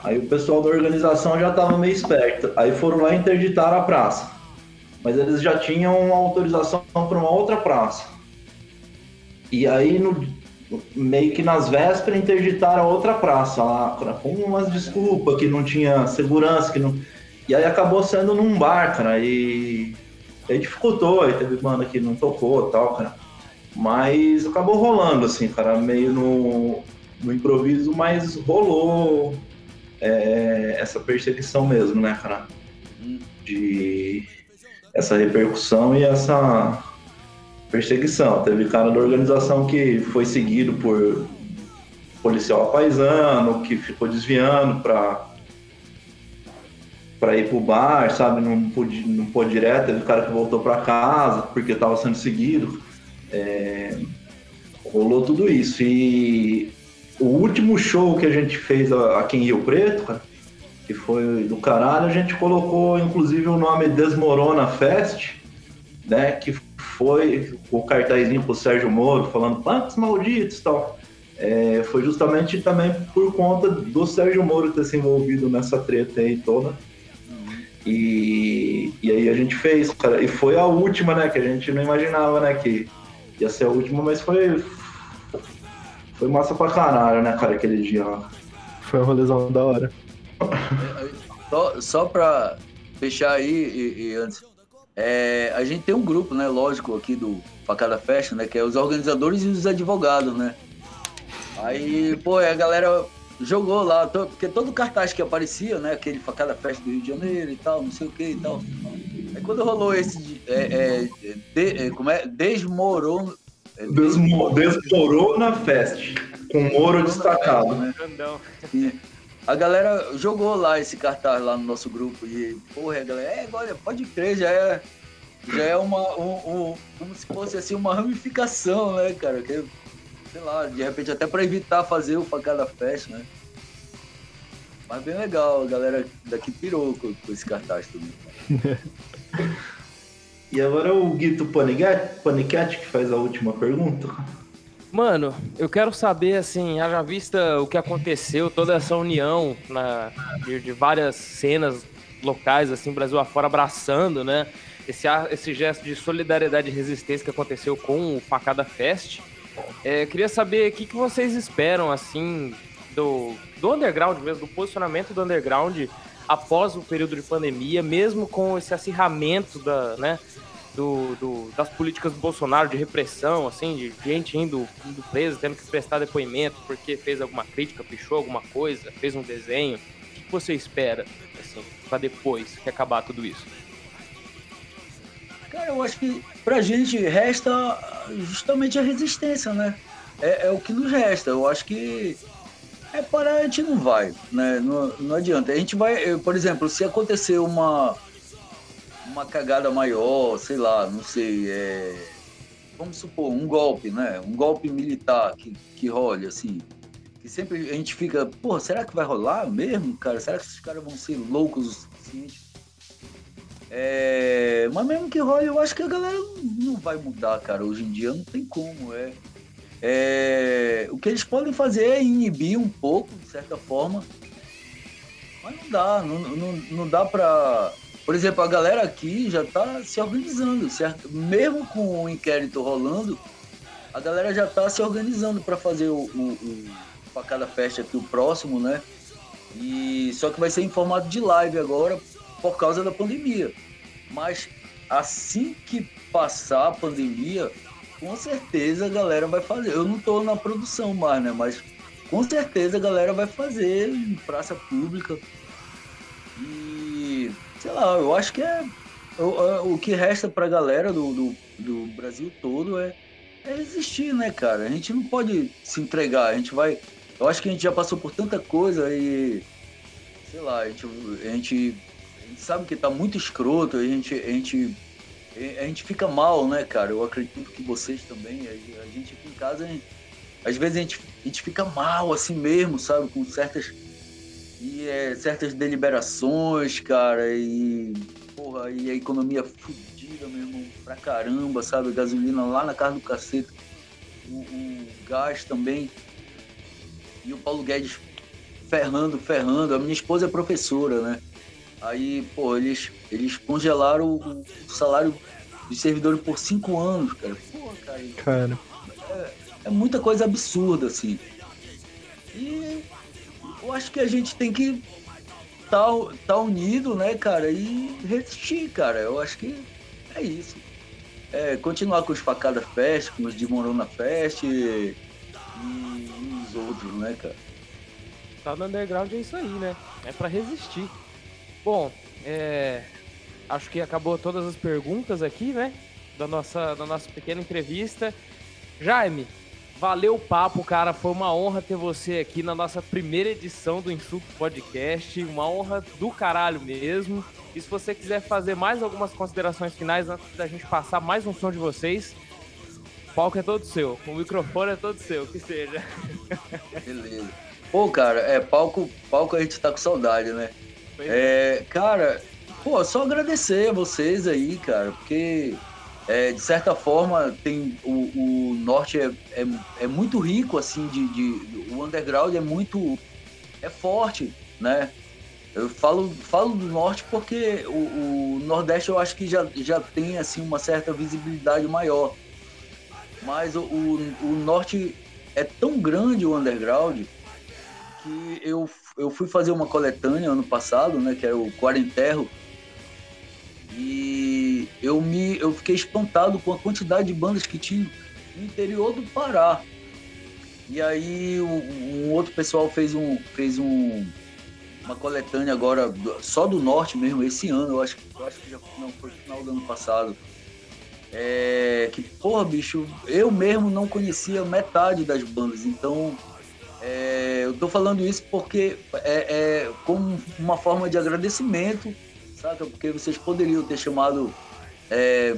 aí o pessoal da organização já estava meio esperto. Aí foram lá interditar a praça. Mas eles já tinham uma autorização para uma outra praça. E aí no, meio que nas vésperas interditaram outra praça lá, com umas desculpas que não tinha segurança, que não. E aí acabou sendo num bar, cara, e aí dificultou, aí teve banda que não tocou e tal, cara. Mas acabou rolando, assim, cara, meio no, no improviso, mas rolou é, essa perseguição mesmo, né, cara? De essa repercussão e essa perseguição. Teve cara da organização que foi seguido por policial paisano, que ficou desviando para para ir pro bar, sabe? Não pôde, não pôde direto. Teve cara que voltou para casa porque estava sendo seguido. É... Rolou tudo isso. E o último show que a gente fez aqui em Rio Preto, cara, que foi do caralho, a gente colocou inclusive o nome Desmorona Fest, né? Que foi o cartazinho pro Sérgio Moro falando quantos malditos e tal. É, foi justamente também por conta do Sérgio Moro ter se envolvido nessa treta aí toda. E, e aí a gente fez, cara. E foi a última, né? Que a gente não imaginava, né? Que ia ser a última, mas foi. Foi massa pra caralho, né, cara, aquele dia lá. Foi um rolezão da hora. Só, só pra fechar aí, e, e antes, é, a gente tem um grupo, né, lógico, aqui do Facada Festa, né, que é os organizadores e os advogados, né. Aí, pô, a galera jogou lá, porque todo cartaz que aparecia, né, aquele Facada Festa do Rio de Janeiro e tal, não sei o que e tal. Aí quando rolou esse, é, é, de, é, como é, desmorou, Desmo, Desmorona Fest, com Moro destacado. né? E a galera jogou lá esse cartaz lá no nosso grupo e, porra, a galera, é, olha, pode crer, já é, já é uma, um, um- como se fosse assim, uma ramificação, né, cara? Que, sei lá, de repente até pra evitar fazer o Facada Fest, né? Mas bem legal, a galera daqui pirou com, com esse cartaz também. E agora o Guito Panicat, Panicat que faz a última pergunta. Mano, eu quero saber, assim, haja vista o que aconteceu, toda essa união na, de, de várias cenas locais, assim, Brasil afora, abraçando, né? Esse, esse gesto de solidariedade e resistência que aconteceu com o Facada Fest. É, queria saber o que, que vocês esperam, assim, do, do underground mesmo, do posicionamento do underground após o período de pandemia, mesmo com esse acirramento da, né, do, do- das políticas do Bolsonaro de repressão, assim, de gente indo, indo preso, tendo que prestar depoimento porque fez alguma crítica, pichou alguma coisa, fez um desenho. O que você espera, assim, pra depois que acabar tudo isso? Cara, eu acho que pra gente resta justamente a resistência, né? É, é o que nos resta. Eu acho que é parar a gente não vai, né? Não, não adianta. A gente vai, por exemplo, se acontecer uma uma cagada maior, sei lá, não sei, é, vamos supor um golpe, né? Um golpe militar que que role assim, que sempre a gente fica, pô, será que vai rolar mesmo, cara? Será que esses caras vão ser loucos o suficiente? É, mas mesmo que role, eu acho que a galera não vai mudar, cara. Hoje em dia não tem como. É, é, o que eles podem fazer é inibir um pouco, de certa forma. Mas não dá, não, não, não dá pra. Por exemplo, a galera aqui já tá se organizando, certo? Mesmo com o inquérito rolando, a galera já tá se organizando para fazer o, o, o Facada Fest aqui, o próximo, né? E só que vai ser em formato de live agora por causa da pandemia. Mas assim que passar a pandemia, com certeza a galera vai fazer. Eu não tô na produção mais, né? Mas com certeza a galera vai fazer em praça pública. Sei lá, eu acho que é. O, o que resta pra galera do, do, do Brasil todo é, é resistir, né, cara? A gente não pode se entregar, a gente vai. Eu acho que a gente já passou por tanta coisa e. Sei lá, a gente, a gente, a gente sabe que tá muito escroto, a gente, a gente. A gente fica mal, né, cara? Eu acredito que vocês também. A gente aqui em casa, gente- às vezes a gente, a gente fica mal assim mesmo, sabe? Com certas. E é, certas deliberações, cara, e. Porra, e a economia fudida, meu irmão, pra caramba, sabe? Gasolina lá na casa do cacete. O, o gás também. E o Paulo Guedes ferrando, ferrando. A minha esposa é professora, né? Aí, pô, eles, eles congelaram o, o salário dos servidores por cinco anos, cara. Pô, cara, Cara, é, é muita coisa absurda, assim. E eu acho que a gente tem que tá, tá unido, né, cara, e resistir, cara. Eu acho que é isso. É, continuar com os Facada Fest, com os de Morona Fest e, e os outros, né, cara. Tá no underground é isso aí, né? É pra resistir. Bom, é, acho que acabou todas as perguntas aqui, né? Da nossa, da nossa pequena entrevista. Jaime, valeu o papo, cara. Foi uma honra ter você aqui na nossa primeira edição do Insulto Podcast. Uma honra do caralho mesmo. E se você quiser fazer mais algumas considerações finais antes da gente passar mais um som de vocês, o palco é todo seu. O microfone é todo seu, que seja. Beleza. Pô, cara, é, palco, palco a gente tá com saudade, né? É, cara, pô, só agradecer a vocês aí, cara, porque é, de certa forma tem o, o norte é, é, é muito rico, assim, de, de- o underground é muito é forte, né? Eu falo, falo do norte porque o, o nordeste eu acho que já, já tem assim uma certa visibilidade maior, mas o, o, o norte é tão grande o underground que eu, eu fui fazer uma coletânea ano passado, né, que era o Quarenterro, e eu me eu fiquei espantado com a quantidade de bandas que tinha no interior do Pará. E aí um, um outro pessoal fez um fez um uma coletânea agora só do norte mesmo esse ano, eu acho, eu acho que já não foi no final do ano passado. é, que, porra, bicho, eu mesmo não conhecia metade das bandas, então é, eu tô falando isso porque é, é como uma forma de agradecimento, saca? Porque vocês poderiam ter chamado. É,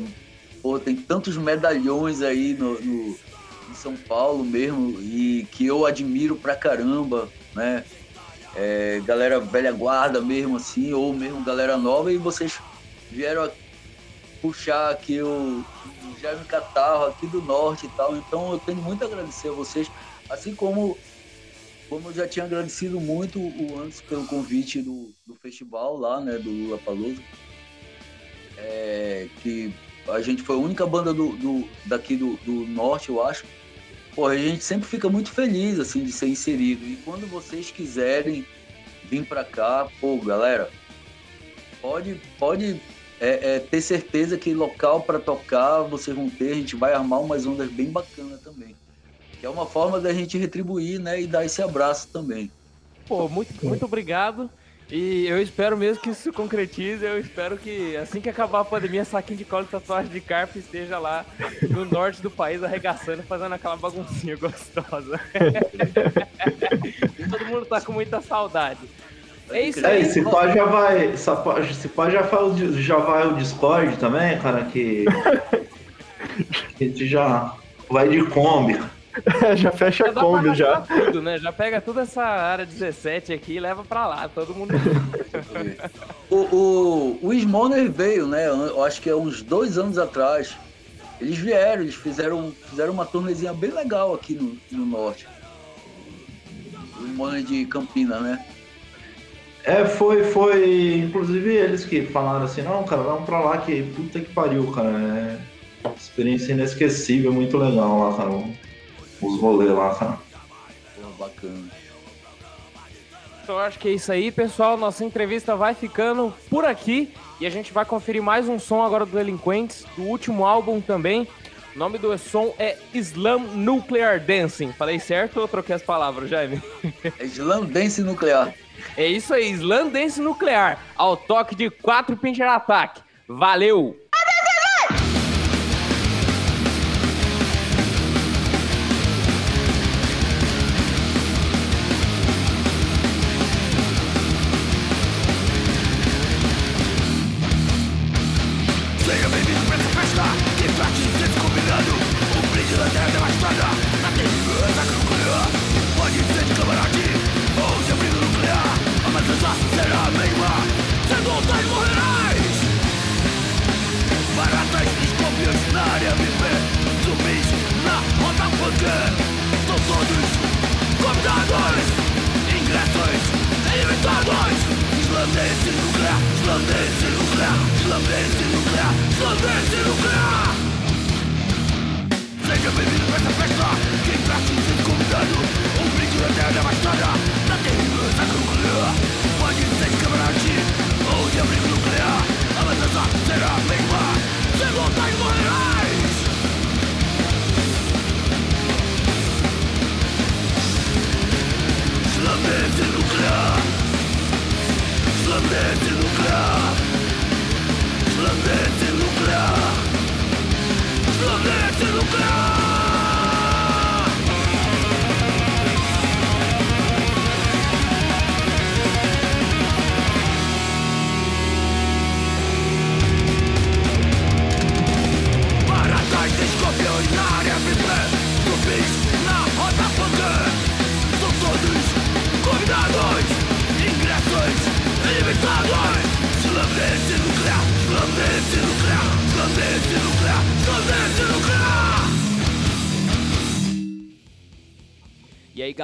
pô, tem tantos medalhões aí no, no, em São Paulo mesmo, e que eu admiro pra caramba, né? É, galera velha guarda mesmo, assim, ou mesmo galera nova, e vocês vieram puxar aqui o, Jaime Catarro aqui do norte e tal. Então eu tenho muito a agradecer a vocês, assim como como eu já tinha agradecido muito o antes pelo convite do, do festival lá, né, do Lula Palusa, é, que a gente foi a única banda do, do daqui do, do norte, eu acho. Pô, a gente sempre fica muito feliz assim de ser inserido. E quando vocês quiserem vir para cá, pô, galera, pode pode é, é, ter certeza que local para tocar vocês vão ter. A gente vai armar umas ondas bem bacanas também que é uma forma da gente retribuir, né, e dar esse abraço também. Pô, muito, muito obrigado. E eu espero mesmo que isso se concretize. Eu espero que assim que acabar a pandemia, saquinho de cola e tatuagem de carpa esteja lá no norte do país arregaçando, fazendo aquela baguncinha gostosa. Todo mundo tá com muita saudade. É isso aí. aí. se pá já vai. Se pá já vai, já vai o Discord também, cara, que. a gente já vai de Kombi. já fecha a Kombi já. Tudo, né? Já pega toda essa área 17 aqui e leva pra lá, todo mundo. o, o, o Smoner veio, né? Eu acho que é uns dois anos atrás. Eles vieram, eles fizeram, fizeram uma turnezinha bem legal aqui no, no norte. O Smoner de Campina, né? É, foi, foi. Inclusive eles que falaram assim, não, cara, vamos pra lá que puta que pariu, cara. É experiência inesquecível, muito legal lá, cara os rolês lá, cara. Pô, bacana. Então eu acho que é isso aí, pessoal. Nossa entrevista vai ficando por aqui e a gente vai conferir mais um som agora do Delinquentes, do último álbum também. O nome do som é Slam Nuclear Dancing. Falei certo ou troquei as palavras, Jaime? É Slam Dance Nuclear. É isso aí, Slam Dance Nuclear, ao toque de 4 Pincher Attack. Valeu!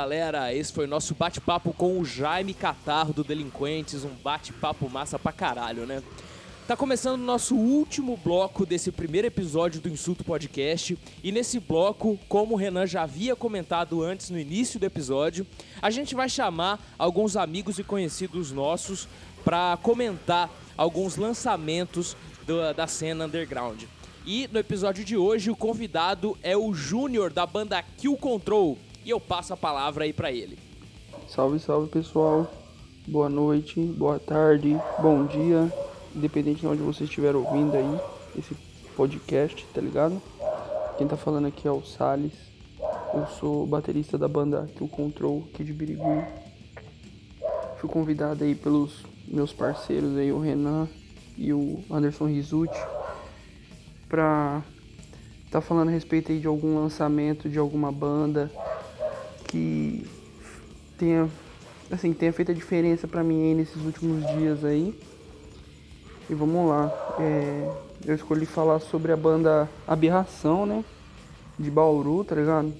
Galera, esse foi o nosso bate-papo com o Jaime Catarro do Delinquentes, um bate-papo massa pra caralho, né? Tá começando o nosso último bloco desse primeiro episódio do Insulto Podcast. E nesse bloco, como o Renan já havia comentado antes no início do episódio, a gente vai chamar alguns amigos e conhecidos nossos para comentar alguns lançamentos do, da cena underground. E no episódio de hoje, o convidado é o Júnior da banda Kill Control e eu passo a palavra aí para ele. Salve, salve pessoal. Boa noite, boa tarde, bom dia, independente de onde você estiver ouvindo aí esse Podcast, tá ligado? Quem tá falando aqui é o Salles. Eu sou baterista da banda Kill Control aqui de Birigui. Fui convidado aí pelos meus parceiros aí, o Renan e o Anderson Rizucci, pra tá falando a respeito aí de algum lançamento de alguma banda que tenha assim, tenha feito a diferença pra mim nesses últimos dias aí. E vamos lá. É, eu escolhi falar sobre a banda Aberração, né? De Bauru, tá ligado?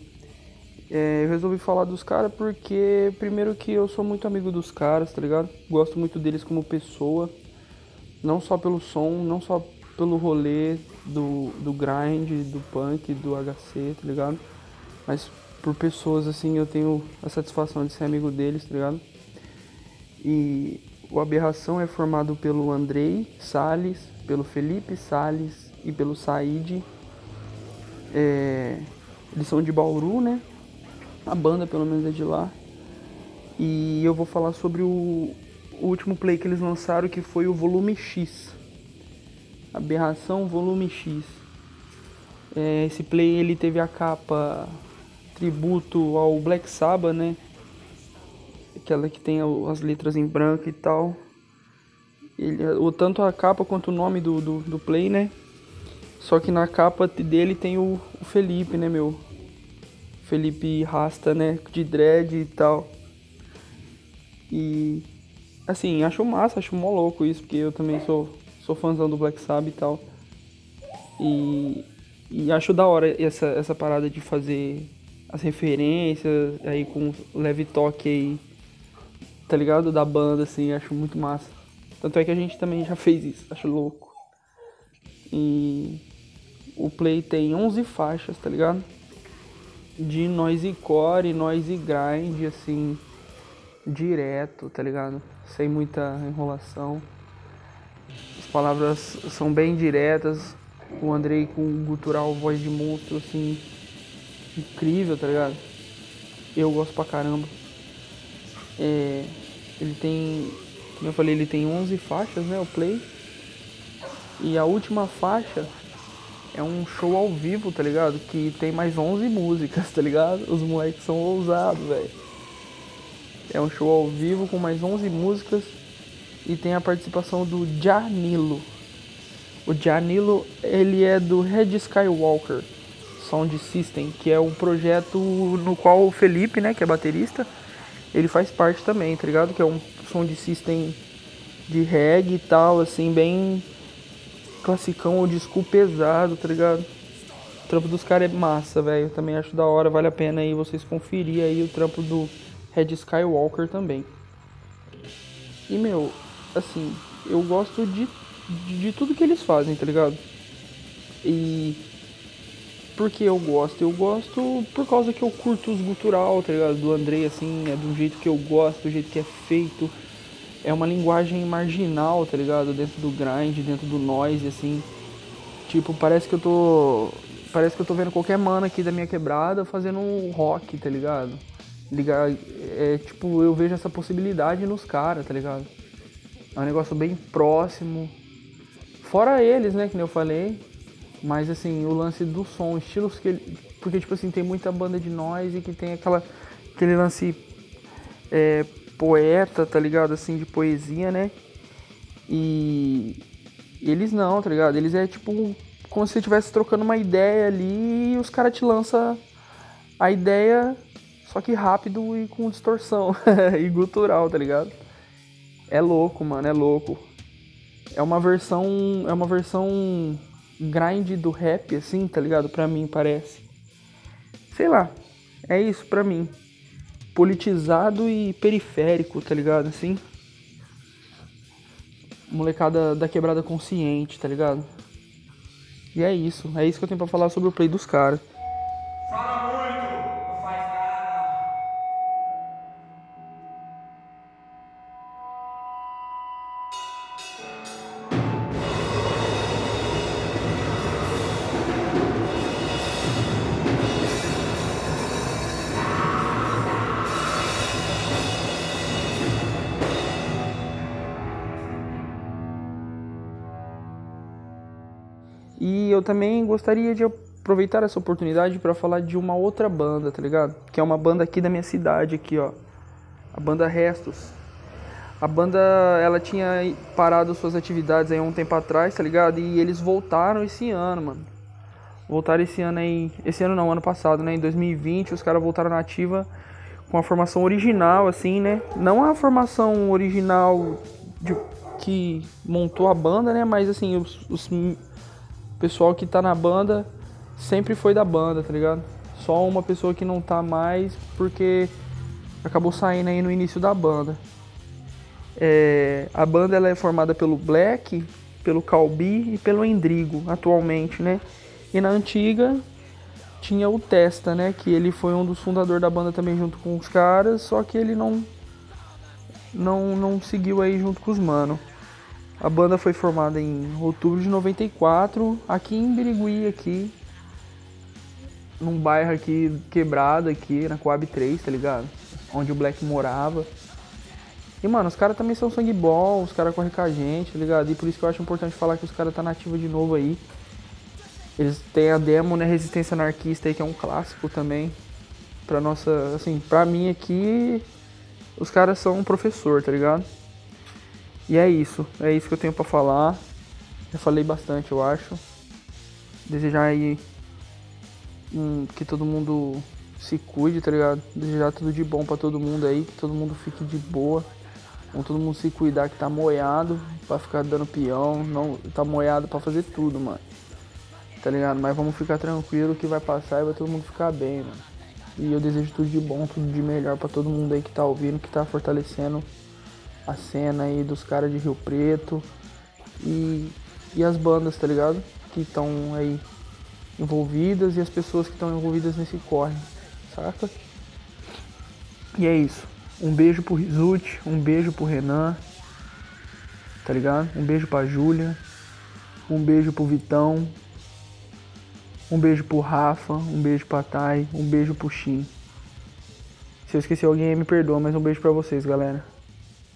É, eu resolvi falar dos caras porque, primeiro, que eu sou muito amigo dos caras, tá ligado? Gosto muito deles como pessoa. Não só pelo som, não só pelo rolê do, do grind, do punk, do HC, tá ligado? Mas por pessoas, assim, eu tenho a satisfação de ser amigo deles, tá ligado? E o Aberração é formado pelo Andrei Salles, pelo Felipe Salles e pelo Said. É, eles são de Bauru, né? A banda, pelo menos, é de lá. E eu vou falar sobre o, o último play que eles lançaram, que foi o Volume X. Aberração Volume X. É, esse play ele teve a capa tributo ao Black Sabbath, né? Aquela que tem as letras em branco e tal. Ele, o, tanto a capa quanto o nome do, do, do play, né? Só que na capa dele tem o, o Felipe, né, meu? Felipe Rasta, né? De dread e tal. E assim, acho massa, acho mó louco isso, porque eu também sou, sou fãzão do Black Sabbath e tal. E, e acho da hora essa, essa parada de fazer as referências aí com leve toque aí, tá ligado? Da banda, assim, acho muito massa. Tanto é que a gente também já fez isso, acho louco. E o Play tem 11 faixas, tá ligado? De noise core, noise grind, assim, direto, tá ligado? Sem muita enrolação. As palavras são bem diretas. O Andrei com gutural, voz de monstro, assim, incrível, tá ligado? Eu gosto pra caramba. É, ele tem, como eu falei, ele tem 11 faixas, né, o play. E a última faixa é um show ao vivo, tá ligado? Que tem mais 11 músicas, tá ligado? Os moleques são ousados, velho. É um show ao vivo com mais 11 músicas e tem a participação do Janilo. O Janilo, ele é do Red Skywalker Sound System, que é um projeto no qual o Felipe, né, que é baterista, ele faz parte também, tá ligado? Que é um sound system de reggae e tal, assim, bem classicão ou disco pesado, tá ligado? O trampo dos caras é massa, velho. Também acho da hora, vale a pena aí vocês conferir aí o trampo do Red Skywalker também. E meu, assim, eu gosto de, de, de tudo que eles fazem, tá ligado? E por que eu gosto? Eu gosto por causa que eu curto os gutural, tá ligado? Do Andrei, assim, é do jeito que eu gosto, do jeito que é feito. É uma linguagem marginal, tá ligado? Dentro do grind, dentro do noise, assim. Tipo, parece que eu tô. Parece que eu tô vendo qualquer mana aqui da minha quebrada fazendo um rock, tá ligado? Ligar. É tipo, eu vejo essa possibilidade nos caras, tá ligado? É um negócio bem próximo. Fora eles, né, que nem eu falei. Mas assim, o lance do som, estilos que ele. Porque, tipo assim, tem muita banda de noise que tem aquela, aquele lance é, poeta, tá ligado? Assim, de poesia, né? E eles não, tá ligado? Eles é tipo como se estivesse trocando uma ideia ali e os caras te lançam a ideia, só que rápido e com distorção e gutural, tá ligado? É louco, mano, é louco. É uma versão. É uma versão grind do rap, assim, tá ligado? Pra mim, parece. Sei lá. É isso pra mim. Politizado e periférico, tá ligado? Assim. Molecada da quebrada consciente, tá ligado? E é isso. É isso que eu tenho pra falar sobre o play dos caras. E eu também gostaria de aproveitar essa oportunidade para falar de uma outra banda, tá ligado? Que é uma banda aqui da minha cidade, aqui, ó. A banda Restos. A banda, ela tinha parado suas atividades aí há um tempo atrás, tá ligado? E eles voltaram esse ano, mano. Voltaram esse ano aí. Esse ano não, ano passado, né? Em 2020, os caras voltaram na ativa com a formação original, assim, né? Não a formação original de, que montou a banda, né? Mas assim, os, os pessoal que tá na banda sempre foi da banda, tá ligado? Só uma pessoa que não tá mais porque acabou saindo aí no início da banda. É, a banda ela é formada pelo Black, pelo Calbi e pelo Endrigo atualmente, né? E na antiga tinha o Testa, né? Que ele foi um dos fundadores da banda também junto com os caras, só que ele não não não seguiu aí junto com os mano. A banda foi formada em outubro de 94, aqui em Birigui, aqui, num bairro aqui quebrado aqui, na Coab 3, tá ligado? Onde o Black morava. E, mano, os caras também são sangue bom, os caras correm com a gente, tá ligado? E por isso que eu acho importante falar que os caras tá nativa de novo aí. Eles têm a demo, né, Resistência Anarquista aí, que é um clássico também. Pra nossa, assim, pra mim aqui, os caras são um professor, tá ligado? E é isso, é isso que eu tenho para falar. Já falei bastante, eu acho. Desejar aí que todo mundo se cuide, tá ligado? Desejar tudo de bom para todo mundo aí, que todo mundo fique de boa. Vamos todo mundo se cuidar que tá moiado pra ficar dando peão, não tá moiado pra fazer tudo, mano. Tá ligado? Mas vamos ficar tranquilo que vai passar e vai todo mundo ficar bem, mano. E eu desejo tudo de bom, tudo de melhor para todo mundo aí que tá ouvindo, que tá fortalecendo a cena aí dos caras de Rio Preto e, e as bandas, tá ligado? Que estão aí envolvidas e as pessoas que estão envolvidas nesse corre, saca? E é isso. Um beijo pro Rizuti, um beijo pro Renan, tá ligado? Um beijo pra Júlia, um beijo pro Vitão, um beijo pro Rafa, um beijo pra Thay, um beijo pro Shin. Se eu esqueci alguém, me perdoa, mas um beijo pra vocês, galera.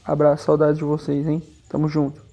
Abraço, saudades de vocês, hein? Tamo junto.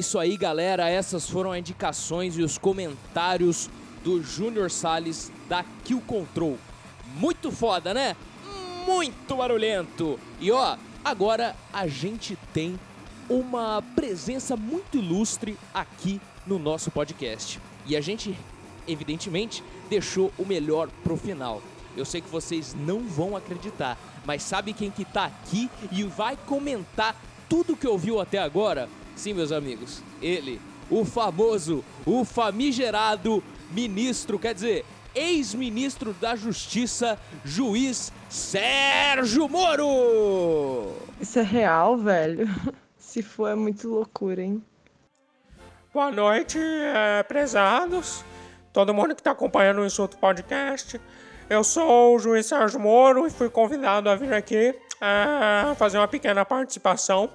Isso aí, galera. Essas foram as indicações e os comentários do Júnior Salles da Kill Control. Muito foda, né? Muito barulhento. E ó, agora a gente tem uma presença muito ilustre aqui no nosso podcast. E a gente, evidentemente, deixou o melhor pro final. Eu sei que vocês não vão acreditar, mas sabe quem que tá aqui e vai comentar tudo que ouviu até agora? Sim, meus amigos, ele, o famoso, o famigerado ministro, quer dizer, ex-ministro da Justiça, juiz Sérgio Moro! Isso é real, velho? Se for, é muito loucura, hein? Boa noite, é, prezados, todo mundo que está acompanhando o Insulto Podcast. Eu sou o juiz Sérgio Moro e fui convidado a vir aqui é, fazer uma pequena participação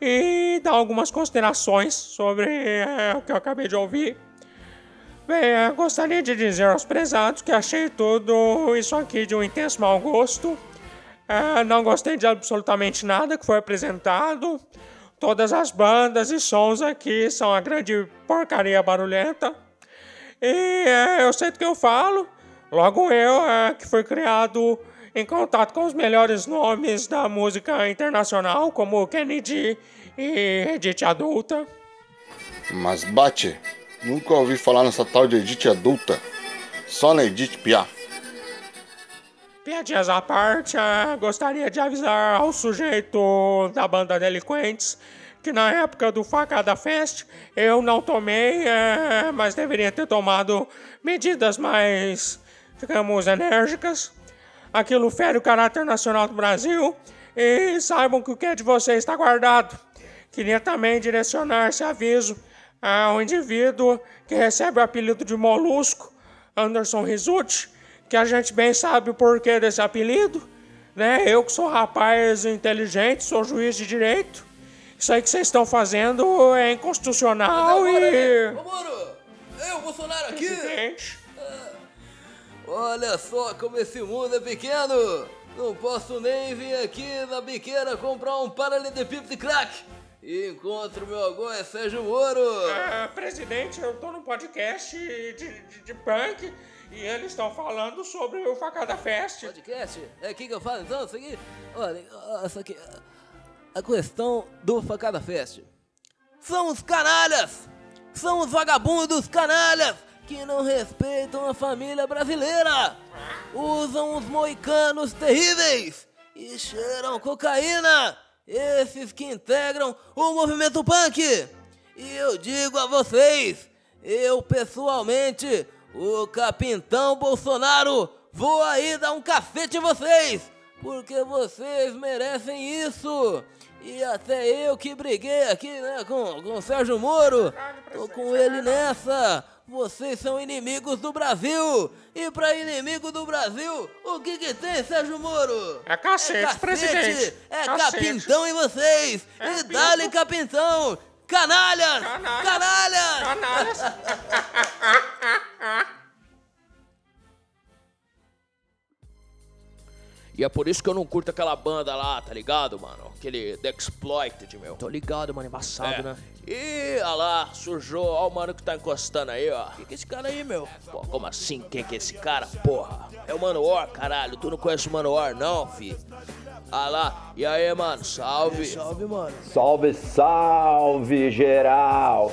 e dar algumas considerações sobre é, o que eu acabei de ouvir. Bem, eu gostaria de dizer aos prezados que achei tudo isso aqui de um intenso mau gosto. É, não gostei de absolutamente nada que foi apresentado. Todas as bandas e sons aqui são uma grande porcaria barulhenta. E é, eu sei do que eu falo. Logo eu, é, que fui criado em contato com os melhores nomes da música internacional, como Kennedy e Edith Adulta. Mas bate, nunca ouvi falar nessa tal de Edith Adulta. Só na Edith Piaf. Piadinhas à parte, é, gostaria de avisar ao sujeito da banda Delinquentes que na época do Facada Fest eu não tomei, é, mas deveria ter tomado medidas mais, digamos, enérgicas. Aquilo fere o caráter nacional do Brasil e saibam que o que é de vocês está guardado. Queria também direcionar esse aviso ao indivíduo que recebe o apelido de Molusco, Anderson Rizucci, que a gente bem sabe o porquê desse apelido, né? Eu que sou rapaz inteligente, sou juiz de direito. Isso aí que vocês estão fazendo é inconstitucional e. Ô, Moro! Eu, Bolsonaro aqui! Presidente. Olha só como esse mundo é pequeno! Não posso nem vir aqui na biqueira comprar um paralelepípedo de crack! E encontro meu agora é Sérgio Moro! Ah, presidente, eu tô num podcast de, de, de punk e eles estão falando sobre o Facada Fest. Podcast? É aqui que eu falo então? Isso aqui? Olha, isso aqui. A questão do Facada Fest. São os canalhas! São os vagabundos canalhas que não respeitam a família brasileira! Usam os moicanos terríveis e cheiram cocaína! Esses que integram o movimento punk! E eu digo a vocês, eu pessoalmente o capitão Bolsonaro, vou aí dar um cacete em vocês, porque vocês merecem isso. E até eu que briguei aqui, né, com, com o Sérgio Moro, tô com ele nessa. Vocês são inimigos do Brasil! E pra inimigo do Brasil, o que que tem, Sérgio Moro? É cacete, é cacete presidente! É Cacete. capintão em vocês! É e dá-lhe capintão! Canalhas! Canalhas! Canalhas! E é por isso que eu não curto aquela banda lá, tá ligado, mano? Aquele The Exploited, meu. Tô ligado, mano, embaçado, É. né? Ih, olha lá, sujou. Ó o mano que tá encostando aí, ó. Quem que é esse cara aí, meu? Pô, como assim? Quem que é esse cara, porra? É o Mano Or, caralho. Tu não conhece o Mano Or, não, fi? Ah lá. E aí, mano? Salve. Salve, mano. Salve, salve, geral!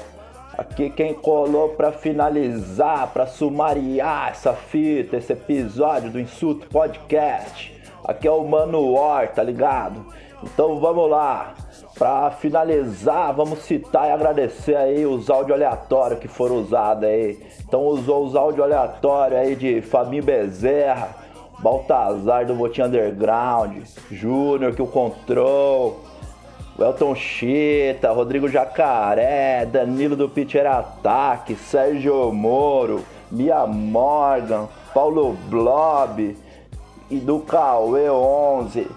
Aqui quem colou pra finalizar, pra sumariar essa fita, esse episódio do Insulto Podcast. Aqui é o Mano Or, tá ligado? Então vamos lá. Pra finalizar, vamos citar e agradecer aí os áudios aleatórios que foram usados aí. Então usou os áudios aleatórios aí de Fabinho Bezerra, Baltazar do Botim Underground, Júnior que o Control, Welton Chita, Rodrigo Jacaré, Danilo do Pitcher Ataque, Sérgio Moro, Mia Morgan, Paulo Blob e do Cauê 11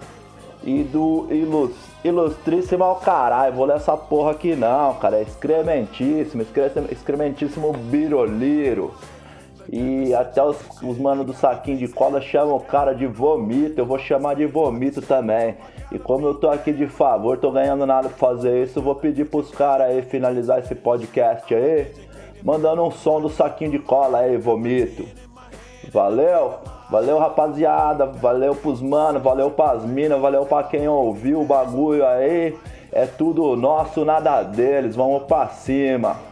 e do Ilus, Ilustríssimo ao caralho. Vou ler essa porra aqui não, cara. É excrementíssimo, excre- excrementíssimo Biroliro. E até os, os manos do saquinho de cola chamam o cara de vomito, eu vou chamar de vomito também. E como eu tô aqui de favor, tô ganhando nada pra fazer isso, vou pedir pros caras aí finalizar esse podcast aí, mandando um som do saquinho de cola aí, vomito. Valeu? Valeu, rapaziada. Valeu pros mano, valeu pras minas, valeu pra quem ouviu o bagulho aí. É tudo nosso, nada deles. Vamos pra cima.